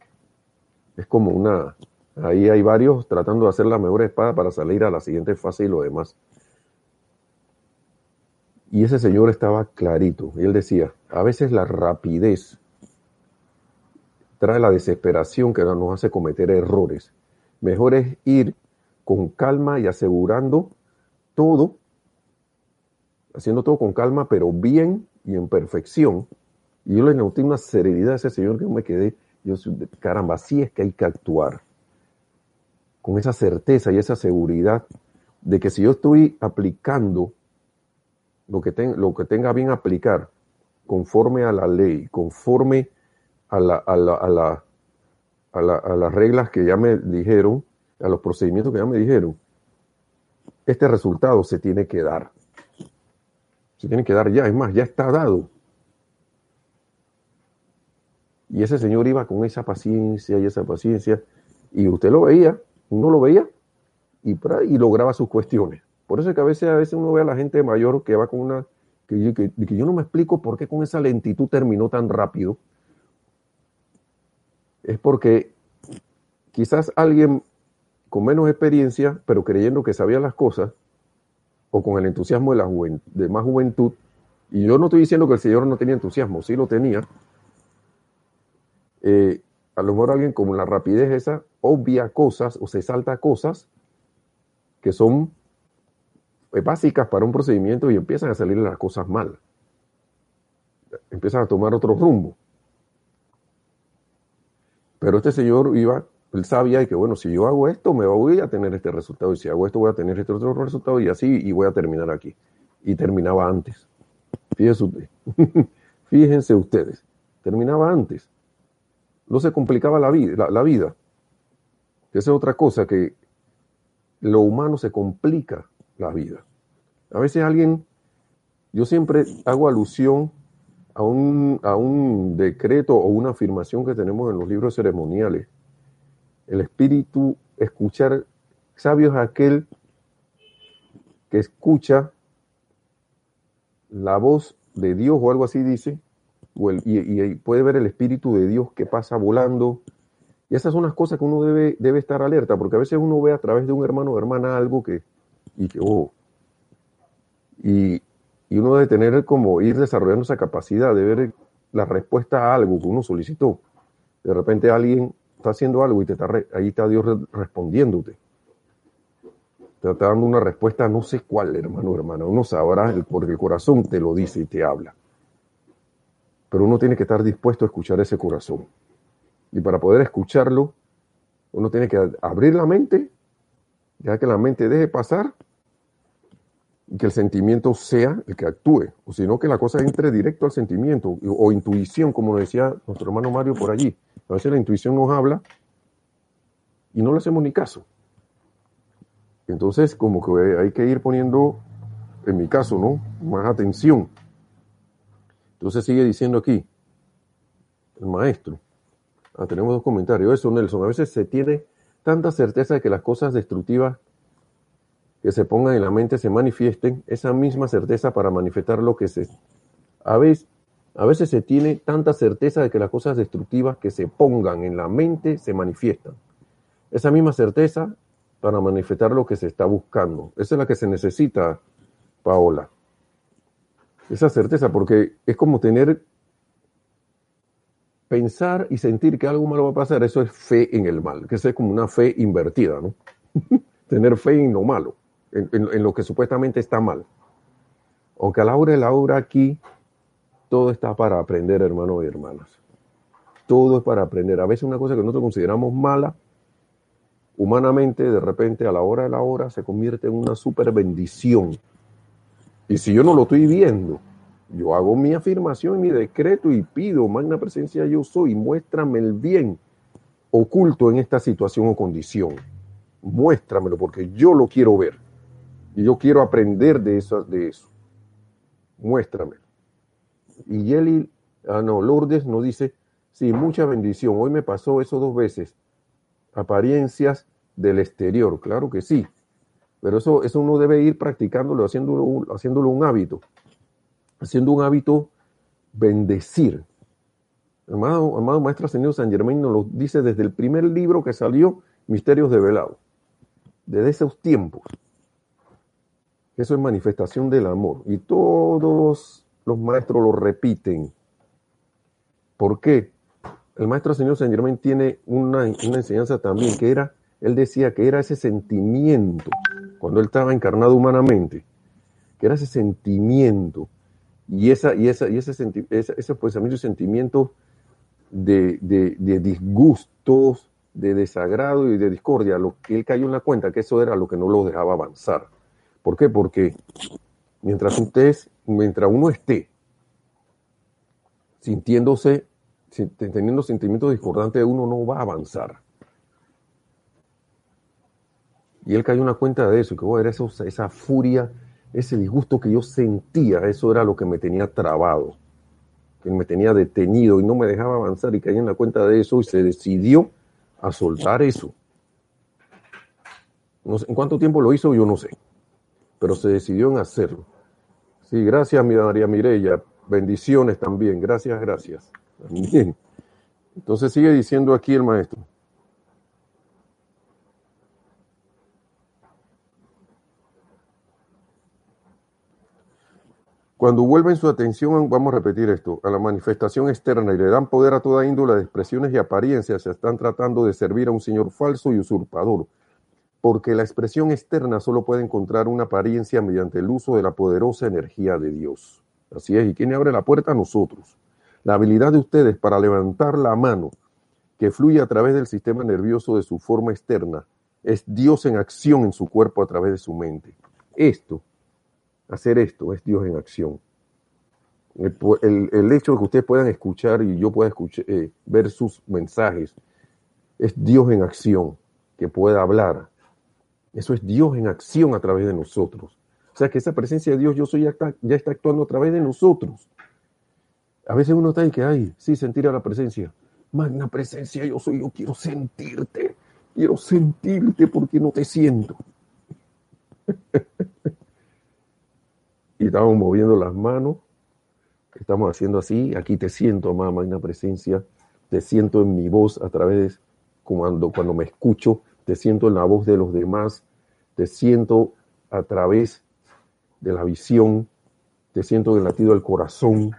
Es como una, ahí hay varios tratando de hacer la mejor espada para salir a la siguiente fase y lo demás. Y ese señor estaba clarito. Y él decía, a veces la rapidez trae la desesperación que nos hace cometer errores. Mejor es ir con calma y asegurando todo, haciendo todo con calma, pero bien y en perfección. Y yo le noté una serenidad a ese señor que yo me quedé, yo, caramba, así es que hay que actuar. Con esa certeza y esa seguridad de que si yo estoy aplicando lo que, lo que tenga bien aplicar, conforme a la ley, conforme a, la, a, la, a, la, a las reglas que ya me dijeron, a los procedimientos que ya me dijeron, este resultado se tiene que dar. Se tiene que dar ya, es más, ya está dado. Y ese señor iba con esa paciencia y esa paciencia, y usted lo veía, uno lo veía y, y lograba sus cuestiones. Por eso es que a veces, a veces uno ve a la gente mayor que va con una, que, yo no me explico por qué con esa lentitud terminó tan rápido. Es porque quizás alguien con menos experiencia, pero creyendo que sabía las cosas, o con el entusiasmo de, la de más juventud, y yo no estoy diciendo que el Señor no tenía entusiasmo, sí lo tenía, eh, a lo mejor alguien con la rapidez esa obvia cosas o se salta cosas que son básicas para un procedimiento y empiezan a salir las cosas mal. Empiezan a tomar otro rumbo. Pero este señor iba él sabía que, bueno, si yo hago esto, me voy a tener este resultado, y si hago esto, voy a tener este otro resultado, y así, y voy a terminar aquí. Y terminaba antes. Fíjense, usted. Fíjense ustedes, terminaba antes. No se complicaba la vida, la, vida. Esa es otra cosa, que lo humano se complica la vida. A veces alguien, yo siempre hago alusión a un, a un decreto o una afirmación que tenemos en los libros ceremoniales el espíritu, escuchar, sabio es aquel que escucha la voz de Dios o algo así dice, y, puede ver el espíritu de Dios que pasa volando. Y esas son las cosas que uno debe, debe estar alerta, porque a veces uno ve a través de un hermano o hermana algo que, y que, oh, y, y uno debe tener como ir desarrollando esa capacidad de ver la respuesta a algo que uno solicitó. De repente alguien está haciendo algo y te está ahí está Dios respondiéndote. Te está dando una respuesta, no sé cuál, hermano, hermana. Uno sabrá porque el corazón te lo dice y te habla. Pero uno tiene que estar dispuesto a escuchar ese corazón. Y para poder escucharlo, uno tiene que abrir la mente, ya que la mente deje pasar que el sentimiento sea el que actúe, o sino que la cosa entre directo al sentimiento o intuición, como decía nuestro hermano Mario por allí. A veces la intuición nos habla y no le hacemos ni caso. Entonces, como que hay que ir poniendo, en mi caso, ¿no? Más atención. Entonces sigue diciendo aquí, el maestro. Ah, tenemos dos comentarios. Eso, Nelson. A veces se tiene tanta certeza de que las cosas destructivas que se pongan en la mente se manifiesten, esa misma certeza para manifestar lo que se... A veces, a veces se tiene tanta certeza de que las cosas destructivas que se pongan en la mente se manifiestan. Esa misma certeza para manifestar lo que se está buscando. Esa es la que se necesita, Paola. Esa certeza, porque es como tener, pensar y sentir que algo malo va a pasar, eso es fe en el mal, que eso es como una fe invertida, ¿no? tener fe en lo malo, en, lo que supuestamente está mal. Aunque a la hora de la hora aquí, todo está para aprender, hermanos y hermanas. Todo es para aprender. A veces una cosa que nosotros consideramos mala, humanamente, de repente, a la hora de la hora, se convierte en una super bendición. Y si yo no lo estoy viendo, yo hago mi afirmación y mi decreto y pido, magna presencia yo soy, muéstrame el bien oculto en esta situación o condición. Muéstramelo porque yo lo quiero ver. Y yo quiero aprender de eso. De eso. Muéstramelo. Y Yeli, ah no, Lourdes nos dice, sí, mucha bendición. Hoy me pasó eso dos veces. Apariencias del exterior, claro que sí. Pero eso, eso uno debe ir practicándolo, haciéndolo, haciéndolo un hábito. Haciendo un hábito bendecir. Amado, amado Maestro Señor San Germain nos lo dice desde el primer libro que salió, Misterios de Velado. Desde esos tiempos. Eso es manifestación del amor. Y todos los maestros lo repiten. ¿Por qué? El maestro Señor San Germain tiene una, una enseñanza también que era él decía que era ese sentimiento, cuando él estaba encarnado humanamente, que era ese sentimiento y, esa, y, esa, y ese, ese, ese pensamiento y sentimiento de, de, disgustos, de desagrado y de discordia, lo que él cayó en la cuenta que eso era lo que no lo dejaba avanzar. ¿Por qué? Porque mientras usted, mientras uno esté sintiéndose, teniendo sentimientos discordantes, uno no va a avanzar. Y él cayó en una cuenta de eso, que era esa furia, ese disgusto que yo sentía, eso era lo que me tenía trabado, que me tenía detenido y no me dejaba avanzar y cayó en la cuenta de eso y se decidió a soltar eso. ¿En cuánto tiempo lo hizo? Yo no sé, pero se decidió en hacerlo. Sí, gracias, María Mireya. Bendiciones también. Gracias, gracias. También. Entonces sigue diciendo aquí el maestro. Cuando vuelven su atención, vamos a repetir esto, a la manifestación externa y le dan poder a toda índole de expresiones y apariencias, se están tratando de servir a un señor falso y usurpador, porque la expresión externa solo puede encontrar una apariencia mediante el uso de la poderosa energía de Dios. Así es, ¿y quién abre la puerta? Nosotros. La habilidad de ustedes para levantar la mano que fluye a través del sistema nervioso de su forma externa es Dios en acción en su cuerpo a través de su mente. Esto hacer esto, es Dios en acción. El, hecho de que ustedes puedan escuchar y yo pueda escuchar, eh, ver sus mensajes, es Dios en acción, que pueda hablar. Eso es Dios en acción a través de nosotros. O sea que esa presencia de Dios, yo soy, ya está, ya está actuando a través de nosotros. A veces uno está ahí que, ay, sí, sentir a la presencia. Magna presencia, yo soy, yo quiero sentirte. Quiero sentirte porque no te siento. y estamos moviendo las manos, estamos haciendo así, aquí te siento, mamá, una presencia, te siento en mi voz a través, cuando, cuando me escucho, te siento en la voz de los demás, te siento a través de la visión, te siento en el latido del corazón,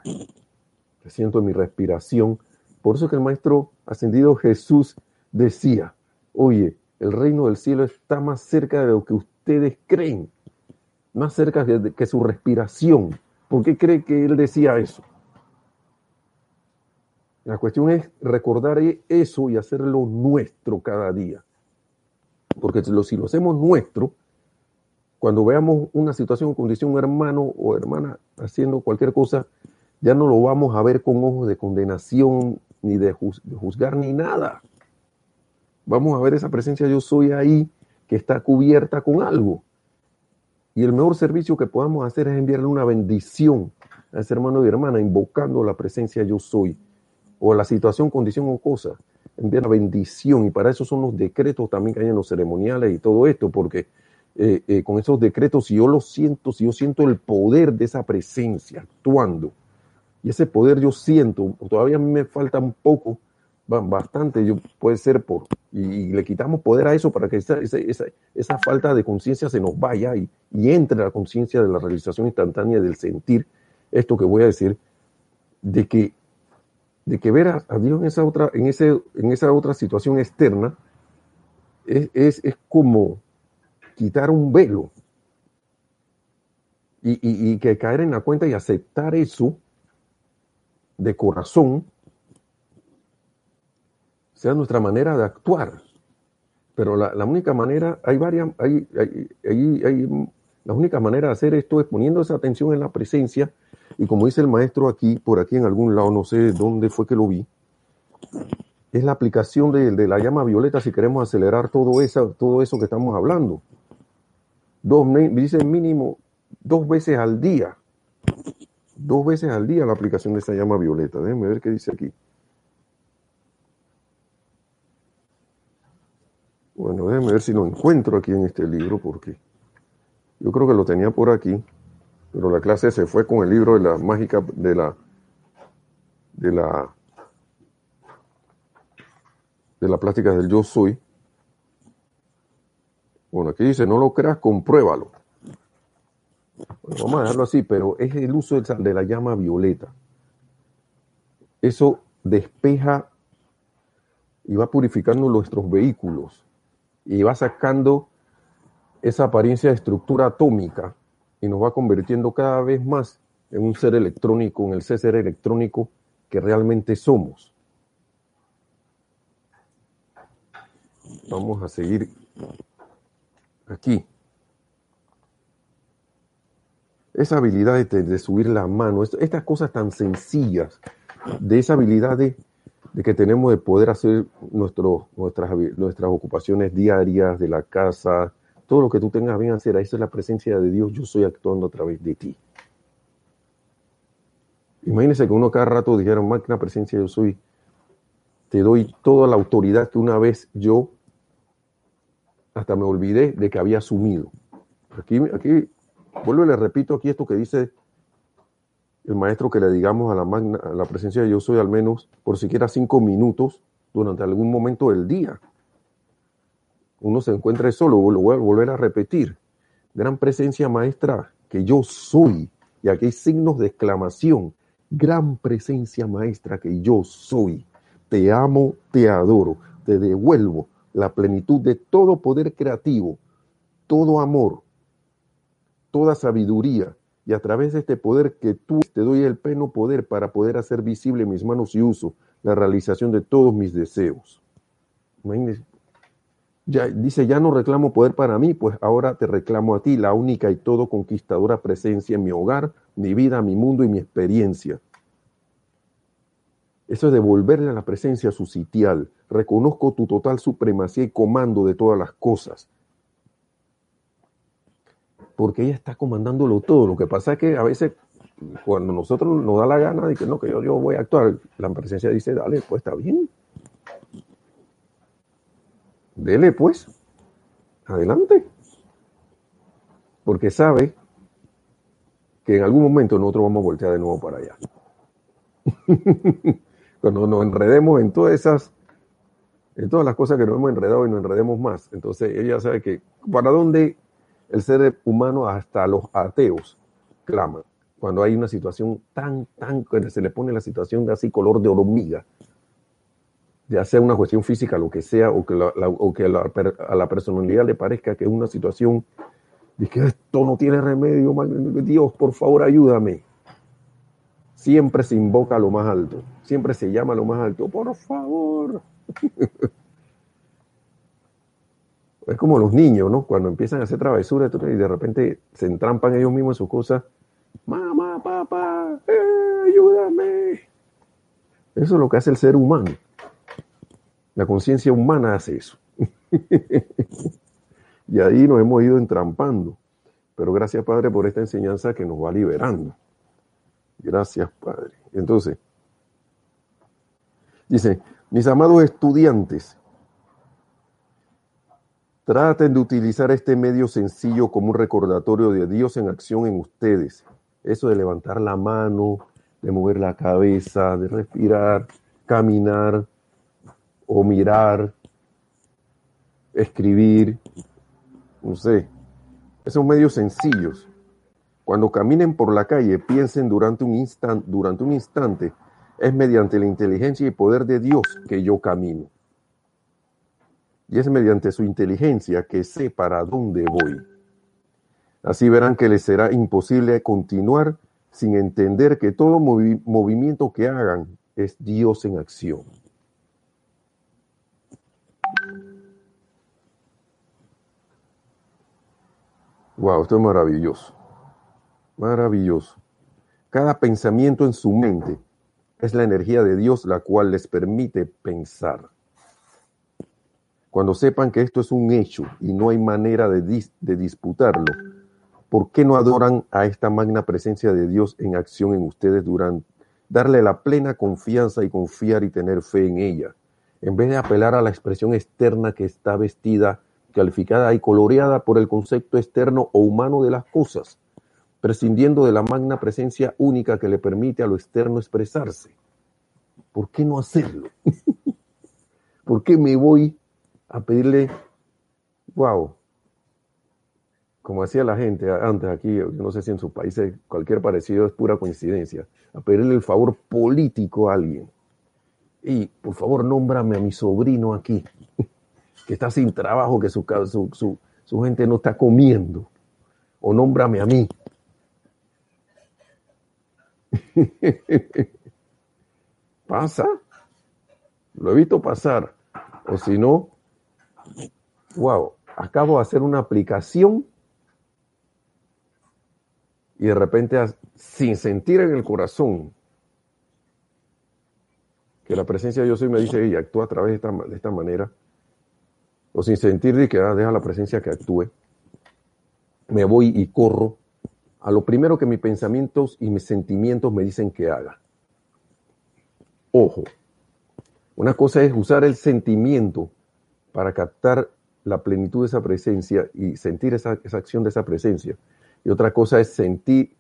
te siento en mi respiración. Por eso que el Maestro Ascendido Jesús decía, oye, el reino del cielo está más cerca de lo que ustedes creen más cerca que, su respiración. ¿Por qué cree que él decía eso? La cuestión es recordar eso y hacerlo nuestro cada día. Porque si lo hacemos nuestro, cuando veamos una situación o condición, un hermano o hermana haciendo cualquier cosa, ya no lo vamos a ver con ojos de condenación, ni de, juzgar, ni nada. Vamos a ver esa presencia yo soy ahí, que está cubierta con algo. Y el mejor servicio que podamos hacer es enviarle una bendición a ese hermano y hermana, invocando la presencia yo soy, o la situación, condición o cosa. Enviar la bendición, y para eso son los decretos también que hay en los ceremoniales y todo esto, porque eh, eh, con esos decretos, si yo lo siento, si yo siento el poder de esa presencia actuando, y ese poder yo siento, todavía a mí me falta un poco, bastante, yo, puede ser por, y, le quitamos poder a eso para que esa, esa, esa, falta de conciencia se nos vaya y, y entre la conciencia de la realización instantánea del sentir, esto que voy a decir, de que, de que ver a, Dios en esa otra, en ese, en esa otra situación externa, es, es, como quitar un velo y, y, que caer en la cuenta y aceptar eso de corazón sea nuestra manera de actuar. Pero la, la única manera, hay varias, hay, hay, hay, la única manera de hacer esto es poniendo esa atención en la presencia y como dice el maestro aquí, por aquí en algún lado, no sé dónde fue que lo vi, es la aplicación de, la llama violeta si queremos acelerar todo eso, todo eso que estamos hablando. Dos, dice mínimo dos veces al día. Dos veces al día la aplicación de esa llama violeta. Déjenme ver qué dice aquí. Bueno, déjenme ver si lo encuentro aquí en este libro, porque yo creo que lo tenía por aquí, pero la clase se fue con el libro de la mágica, de la, de la, de la plástica del yo soy. Bueno, aquí dice, no lo creas, compruébalo. vamos a dejarlo así, pero es el uso de la llama violeta. Eso despeja y va purificando nuestros vehículos y va sacando esa apariencia de estructura atómica y nos va convirtiendo cada vez más en un ser electrónico, en el ser electrónico que realmente somos. Vamos a seguir aquí. Esa habilidad de, subir la mano, estas cosas tan sencillas, de esa habilidad de, que tenemos de poder hacer nuestro, nuestras, nuestras ocupaciones diarias de la casa, todo lo que tú tengas bien hacer, esa es la presencia de Dios, yo estoy actuando a través de ti. Imagínense que uno cada rato dijera, máquina presencia, yo soy, te doy toda la autoridad que una vez yo hasta me olvidé de que había asumido. Aquí, aquí, vuelvo y le repito aquí esto que dice el maestro que le digamos a la, magna, a la presencia de yo soy al menos por siquiera cinco minutos durante algún momento del día. Uno se encuentra solo, lo voy a volver a repetir. Gran presencia maestra que yo soy. Y aquí hay signos de exclamación. Gran presencia maestra que yo soy. Te amo, te adoro, te devuelvo la plenitud de todo poder creativo, todo amor, toda sabiduría, y a través de este poder que tú te doy el pleno poder para poder hacer visible mis manos y uso la realización de todos mis deseos. Dice, ya no reclamo poder para mí, pues ahora te reclamo a ti, la única y todo conquistadora presencia en mi hogar, mi vida, mi mundo y mi experiencia. Eso es devolverle a la presencia su sitial. Reconozco tu total supremacía y comando de todas las cosas. Porque ella está comandándolo todo. Lo que pasa es que a veces, cuando nosotros nos da la gana de que no, que yo, yo voy a actuar, la presencia dice, dale, pues está bien. Dele, pues. Adelante. Porque sabe que en algún momento nosotros vamos a voltear de nuevo para allá. cuando nos enredemos en todas esas, en todas las cosas que nos hemos enredado y nos enredemos más. Entonces ella sabe que para dónde el ser humano, hasta los ateos, claman. Cuando hay una situación tan, tan, que se le pone la situación de así color de hormiga, ya sea una cuestión física, lo que sea, o que, o que a la personalidad le parezca que es una situación de que esto no tiene remedio, Dios, por favor, ayúdame siempre se invoca a lo más alto, siempre se llama a lo más alto, por favor. Es como los niños, ¿no? Cuando empiezan a hacer travesuras y de repente se entrampan ellos mismos en sus cosas. Mamá, papá, eh, ayúdame. Eso es lo que hace el ser humano. La conciencia humana hace eso. y ahí nos hemos ido entrampando. Pero gracias, Padre, por esta enseñanza que nos va liberando. Gracias, Padre. Entonces, dice, mis amados estudiantes, traten de utilizar este medio sencillo como un recordatorio de Dios en acción en ustedes. Eso de levantar la mano, de mover la cabeza, de respirar, caminar o mirar, escribir, no sé, esos medios sencillos. Cuando caminen por la calle, piensen durante un, instante, durante un instante, es mediante la inteligencia y poder de Dios que yo camino. Y es mediante su inteligencia que sé para dónde voy. Así verán que les será imposible continuar sin entender que todo movimiento que hagan es Dios en acción. Wow, esto es maravilloso. Maravilloso. Cada pensamiento en su mente es la energía de Dios la cual les permite pensar. Cuando sepan que esto es un hecho y no hay manera de, de disputarlo, ¿por qué no adoran a esta magna presencia de Dios en acción en ustedes durante darle la plena confianza y confiar y tener fe en ella, en vez de apelar a la expresión externa que está vestida calificada y coloreada por el concepto externo o humano de las cosas, prescindiendo de la magna presencia única que le permite a lo externo expresarse. ¿Por qué no hacerlo? ¿Por qué me voy a pedirle, wow, como hacía la gente antes aquí, yo no sé si en sus países cualquier parecido es pura coincidencia, a pedirle el favor político a alguien. Y por favor, nómbrame a mi sobrino aquí que está sin trabajo, que su, su, su, gente no está comiendo. O nómbrame a mí. Pasa. Lo he visto pasar. O si no, wow, acabo de hacer una aplicación y de repente, sin sentir en el corazón que la presencia de Dios soy me dice, y actúa a través de esta, de esta manera, o sin sentir de que ah, deja la presencia que actúe, me voy y corro a lo primero que mis pensamientos y mis sentimientos me dicen que haga. Ojo, una cosa es usar el sentimiento para captar la plenitud de esa presencia y sentir esa, esa acción de esa presencia. Y otra cosa es sentir,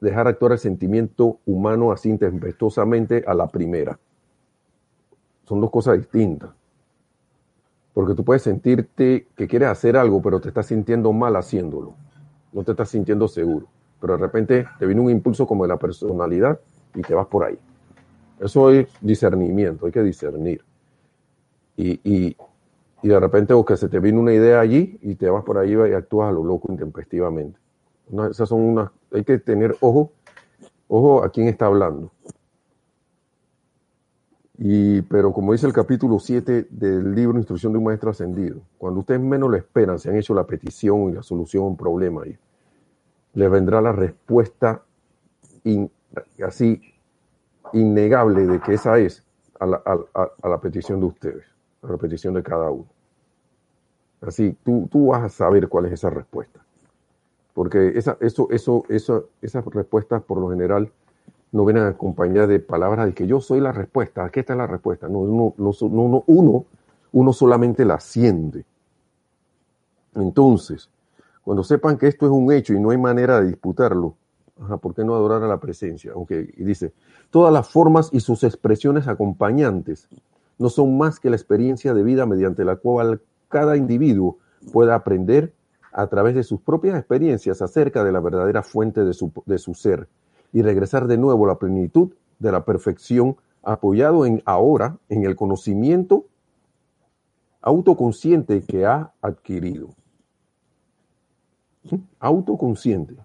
dejar actuar el sentimiento humano así tempestuosamente a la primera. Son dos cosas distintas. Porque tú puedes sentirte que quieres hacer algo, pero te estás sintiendo mal haciéndolo. No te estás sintiendo seguro. Pero de repente te viene un impulso como de la personalidad y te vas por ahí. Eso es discernimiento, hay que discernir. Y, y, y de repente o que se te viene una idea allí y te vas por ahí y actúas a lo loco intempestivamente. esas son unas, hay que tener ojo, ojo a quién está hablando. Y, pero como dice el capítulo 7 del libro Instrucción de un Maestro Ascendido, cuando ustedes menos lo esperan, se han hecho la petición y la solución a un problema ahí, les vendrá la respuesta así innegable de que esa es a la, a, la, petición de ustedes, a la petición de cada uno. Así, tú, tú vas a saber cuál es esa respuesta. Porque esa, eso, eso, eso, esas respuestas por lo general no vienen acompañadas de palabras de que yo soy la respuesta, aquí está la respuesta. No, uno, no, uno, uno solamente la siente. Entonces, cuando sepan que esto es un hecho y no hay manera de disputarlo, ¿por qué no adorar a la presencia? Okay, y dice, todas las formas y sus expresiones acompañantes no son más que la experiencia de vida mediante la cual cada individuo pueda aprender a través de sus propias experiencias acerca de la verdadera fuente de su ser y regresar de nuevo a la plenitud de la perfección apoyado en ahora en el conocimiento autoconsciente que ha adquirido. Autoconsciente.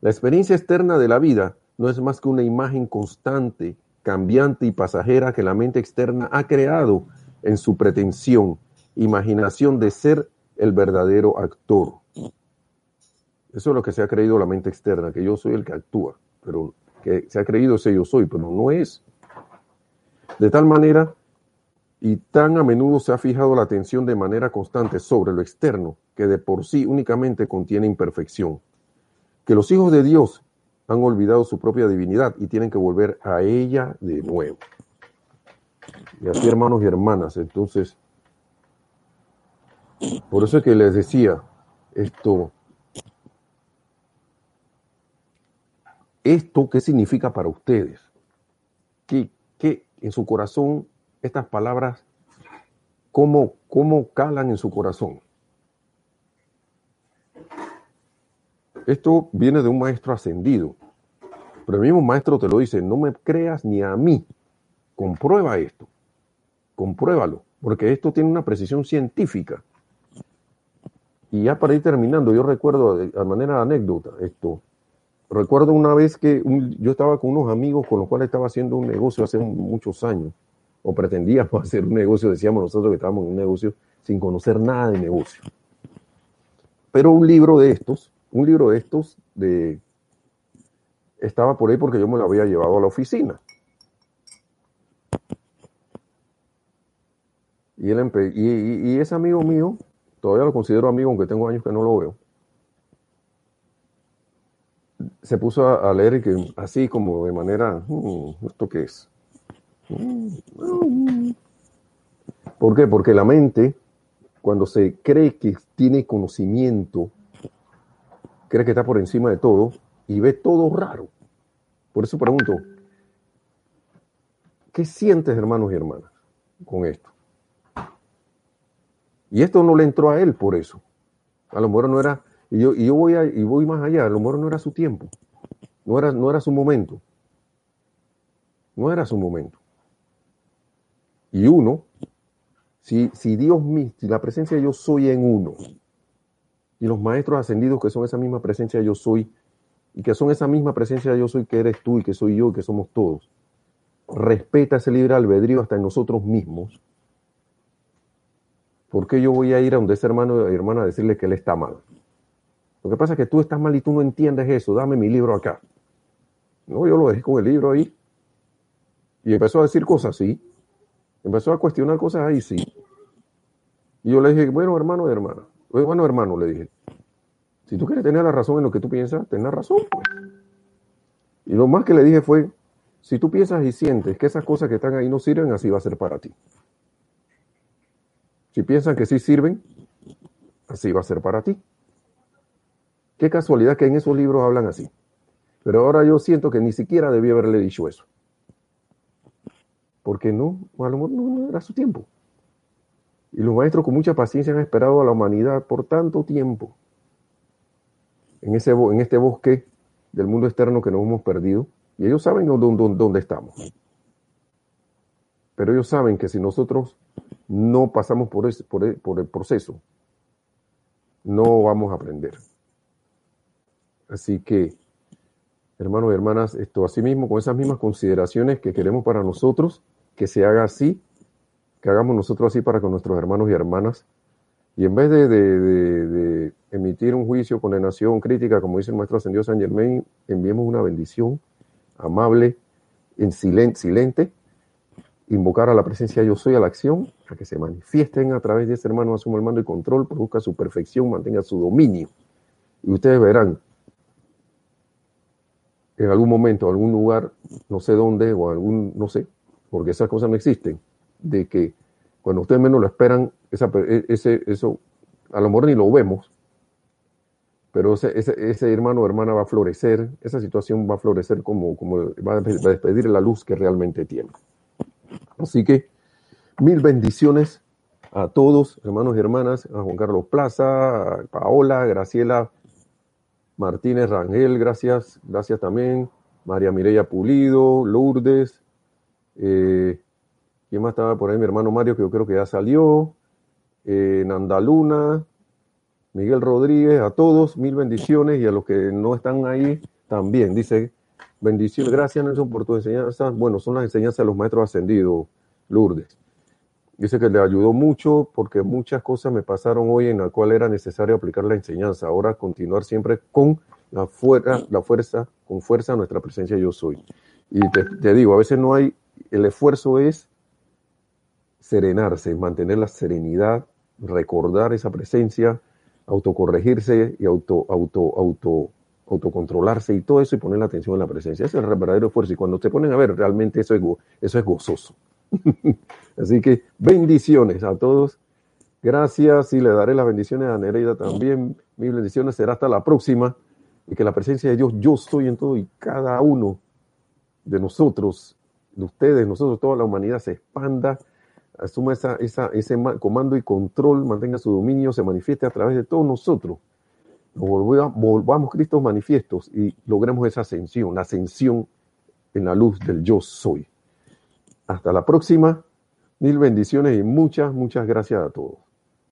La experiencia externa de la vida no es más que una imagen constante, cambiante y pasajera que la mente externa ha creado en su pretensión imaginación de ser el verdadero actor. Eso es lo que se ha creído la mente externa, que yo soy el que actúa, pero que se ha creído ese yo soy, pero no es. De tal manera y tan a menudo se ha fijado la atención de manera constante sobre lo externo, que de por sí únicamente contiene imperfección, que los hijos de Dios han olvidado su propia divinidad y tienen que volver a ella de nuevo. Y así, hermanos y hermanas, entonces, por eso es que les decía esto, esto qué significa para ustedes, que, que en su corazón estas palabras, cómo, cómo calan en su corazón. Esto viene de un maestro ascendido, pero el mismo maestro te lo dice, no me creas ni a mí, comprueba esto, compruébalo, porque esto tiene una precisión científica. Y ya para ir terminando, yo recuerdo, de manera anécdota, esto, recuerdo una vez que yo estaba con unos amigos con los cuales estaba haciendo un negocio hace muchos años, o pretendíamos hacer un negocio, decíamos nosotros que estábamos en un negocio sin conocer nada de negocio. Pero un libro de estos, un libro de estos de estaba por ahí porque yo me lo había llevado a la oficina. Y, él y, y, ese amigo mío, todavía lo considero amigo, aunque tengo años que no lo veo, se puso a, leer y que, así como de manera, hmm, ¿esto qué es? ¿Por qué? Porque la mente, cuando se cree que tiene conocimiento, cree que está por encima de todo y ve todo raro. Por eso pregunto, ¿qué sientes, hermanos y hermanas, con esto? Y esto no le entró a él por eso. A lo mejor no era, y yo, y yo voy, a, y voy más allá, a lo no era su tiempo, no era, no era su momento. No era su momento. Y uno, si, si Dios si la presencia yo soy en uno, y los maestros ascendidos que son esa misma presencia yo soy, y que son esa misma presencia yo soy que eres tú y que soy yo y que somos todos, respeta ese libre albedrío hasta en nosotros mismos, ¿por qué yo voy a ir a donde ese hermano y hermana a decirle que él está mal? Lo que pasa es que tú estás mal y tú no entiendes eso, dame mi libro acá. No, yo lo dejé con el libro ahí. Y empezó a decir cosas así. Empezó a cuestionar cosas ahí, sí. Y yo le dije, bueno, hermano y hermana, bueno, hermano, le dije, si tú quieres tener la razón en lo que tú piensas, ten la razón, pues. Y lo más que le dije fue, si tú piensas y sientes que esas cosas que están ahí no sirven, así va a ser para ti. Si piensan que sí sirven, así va a ser para ti. Qué casualidad que en esos libros hablan así. Pero ahora yo siento que ni siquiera debí haberle dicho eso porque no, a lo mejor no, era su tiempo. Y los maestros con mucha paciencia han esperado a la humanidad por tanto tiempo en, ese, en este bosque del mundo externo que nos hemos perdido. Y ellos saben dónde, dónde estamos. Pero ellos saben que si nosotros no pasamos por, ese, por, el, por el proceso, no vamos a aprender. Así que, hermanos y hermanas, esto mismo con esas mismas consideraciones que queremos para nosotros, que se haga así, que hagamos nosotros así para con nuestros hermanos y hermanas. Y en vez de, emitir un juicio, condenación, crítica, como dice el maestro ascendido San Germain, enviemos una bendición amable, en silente, silente, invocar a la presencia yo soy a la acción, a que se manifiesten a través de ese hermano, asuma el mando y control, produzca su perfección, mantenga su dominio. Y ustedes verán, en algún momento, algún lugar, no sé dónde, o algún, no sé, porque esas cosas no existen, de que cuando ustedes menos lo esperan, esa, e, ese, eso a lo mejor ni lo vemos, pero ese, ese, hermano o hermana va a florecer, esa situación va a florecer como, como va a despedir la luz que realmente tiene. Así que mil bendiciones a todos, hermanos y hermanas, a Juan Carlos Plaza, a Paola, Graciela Martínez Rangel, gracias, gracias también, María Mireya Pulido, Lourdes, eh, ¿Quién más estaba por ahí? Mi hermano Mario, que yo creo que ya salió. Eh, Nandaluna, Miguel Rodríguez, a todos, mil bendiciones y a los que no están ahí también. Dice, bendiciones, gracias Nelson por tu enseñanza. Bueno, son las enseñanzas de los maestros ascendidos, Lourdes. Dice que le ayudó mucho porque muchas cosas me pasaron hoy en la cual era necesario aplicar la enseñanza. Ahora continuar siempre con la, fuerza, la fuerza, con fuerza nuestra presencia yo soy. Y te, te digo, a veces no hay, el esfuerzo es serenarse, mantener la serenidad, recordar esa presencia, autocorregirse y auto, auto, auto, autocontrolarse y todo eso y poner la atención en la presencia. Ese es el verdadero esfuerzo. Y cuando te ponen a ver, realmente eso es, eso es gozoso. Así que bendiciones a todos. Gracias y le daré las bendiciones a Nereida también. Mis bendiciones será hasta la próxima. Y que la presencia de Dios, yo estoy en todo y cada uno de nosotros, de ustedes, nosotros, toda la humanidad se expanda asuma esa, esa, ese comando y control, mantenga su dominio, se manifieste a través de todos nosotros. Volvamos, volvamos Cristo manifiestos y logremos esa ascensión, la ascensión en la luz del yo soy. Hasta la próxima. Mil bendiciones y muchas, muchas gracias a todos.